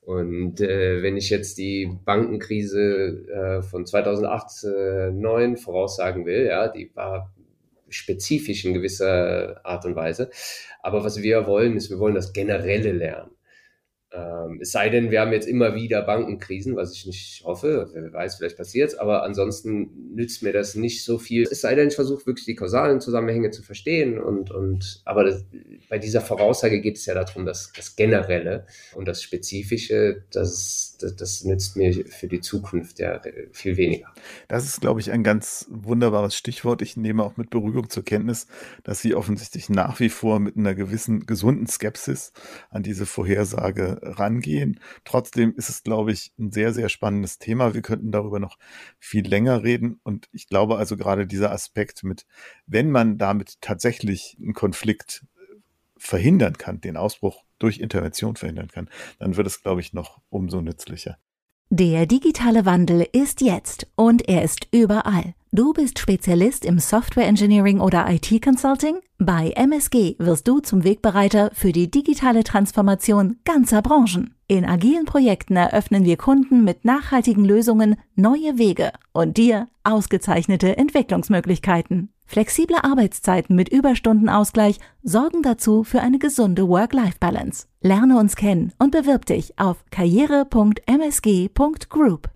Und äh, wenn ich jetzt die Bankenkrise äh, von 2008, äh, 9 voraussagen will, ja, die war spezifisch in gewisser Art und Weise. Aber was wir wollen, ist, wir wollen das generelle lernen. Ähm, es sei denn, wir haben jetzt immer wieder Bankenkrisen, was ich nicht hoffe, wer weiß, vielleicht passiert es, aber ansonsten nützt mir das nicht so viel. Es sei denn, ich versuche wirklich die kausalen Zusammenhänge zu verstehen und, und aber das, bei dieser Voraussage geht es ja darum, dass das Generelle und das Spezifische, das, das, das nützt mir für die Zukunft ja viel weniger. Das ist, glaube ich, ein ganz wunderbares Stichwort. Ich nehme auch mit Beruhigung zur Kenntnis, dass Sie offensichtlich nach wie vor mit einer gewissen gesunden Skepsis an diese Vorhersage rangehen. Trotzdem ist es, glaube ich, ein sehr, sehr spannendes Thema. Wir könnten darüber noch viel länger reden. Und ich glaube also gerade dieser Aspekt mit, wenn man damit tatsächlich einen Konflikt verhindern kann, den Ausbruch durch Intervention verhindern kann, dann wird es, glaube ich, noch umso nützlicher. Der digitale Wandel ist jetzt und er ist überall. Du bist Spezialist im Software Engineering oder IT Consulting? Bei MSG wirst du zum Wegbereiter für die digitale Transformation ganzer Branchen. In agilen Projekten eröffnen wir Kunden mit nachhaltigen Lösungen neue Wege und dir ausgezeichnete Entwicklungsmöglichkeiten. Flexible Arbeitszeiten mit Überstundenausgleich sorgen dazu für eine gesunde Work-Life-Balance. Lerne uns kennen und bewirb dich auf karriere.msg.group.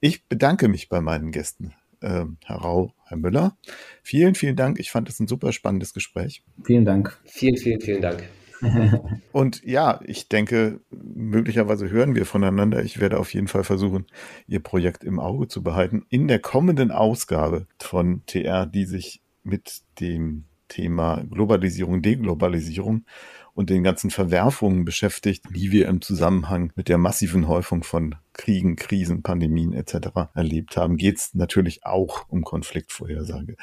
Ich bedanke mich bei meinen Gästen, äh, Herr Rau, Herr Müller. Vielen, vielen Dank. Ich fand es ein super spannendes Gespräch. Vielen Dank. Vielen, vielen, vielen Dank. Und ja, ich denke, möglicherweise hören wir voneinander. Ich werde auf jeden Fall versuchen, Ihr Projekt im Auge zu behalten. In der kommenden Ausgabe von TR, die sich mit dem Thema Globalisierung, Deglobalisierung und den ganzen Verwerfungen beschäftigt, die wir im Zusammenhang mit der massiven Häufung von Kriegen, Krisen, Pandemien etc. erlebt haben, geht es natürlich auch um Konfliktvorhersage.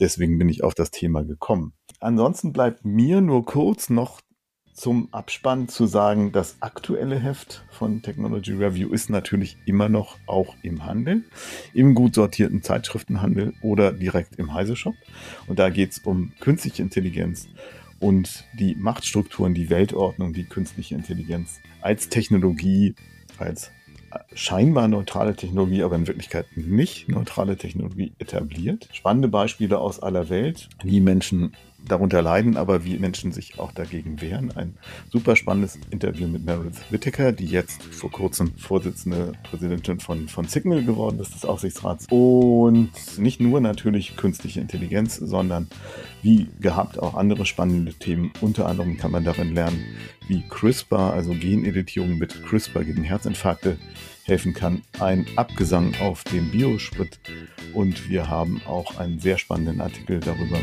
Deswegen bin ich auf das Thema gekommen. Ansonsten bleibt mir nur kurz noch zum Abspann zu sagen, das aktuelle Heft von Technology Review ist natürlich immer noch auch im Handel, im gut sortierten Zeitschriftenhandel oder direkt im Heise Shop. Und da geht es um künstliche Intelligenz und die Machtstrukturen, die Weltordnung, die künstliche Intelligenz als Technologie, als scheinbar neutrale Technologie, aber in Wirklichkeit nicht neutrale Technologie etabliert. Spannende Beispiele aus aller Welt, wie Menschen darunter leiden, aber wie Menschen sich auch dagegen wehren. Ein super spannendes Interview mit Meredith Whittaker, die jetzt vor kurzem Vorsitzende Präsidentin von, von Signal geworden ist, des Aufsichtsrats. Und nicht nur natürlich künstliche Intelligenz, sondern wie gehabt auch andere spannende Themen. Unter anderem kann man darin lernen, wie CRISPR, also Geneditierung mit CRISPR gegen Herzinfarkte, helfen kann. Ein Abgesang auf den Biosprit und wir haben auch einen sehr spannenden Artikel darüber,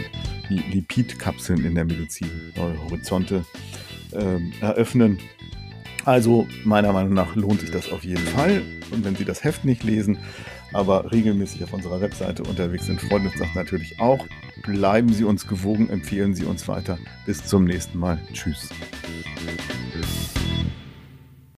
wie Lipidkapseln in der Medizin neue Horizonte äh, eröffnen. Also meiner Meinung nach lohnt sich das auf jeden Fall. Und wenn Sie das Heft nicht lesen, aber regelmäßig auf unserer Webseite unterwegs sind, freuen uns das natürlich auch. Bleiben Sie uns gewogen, empfehlen Sie uns weiter. Bis zum nächsten Mal. Tschüss.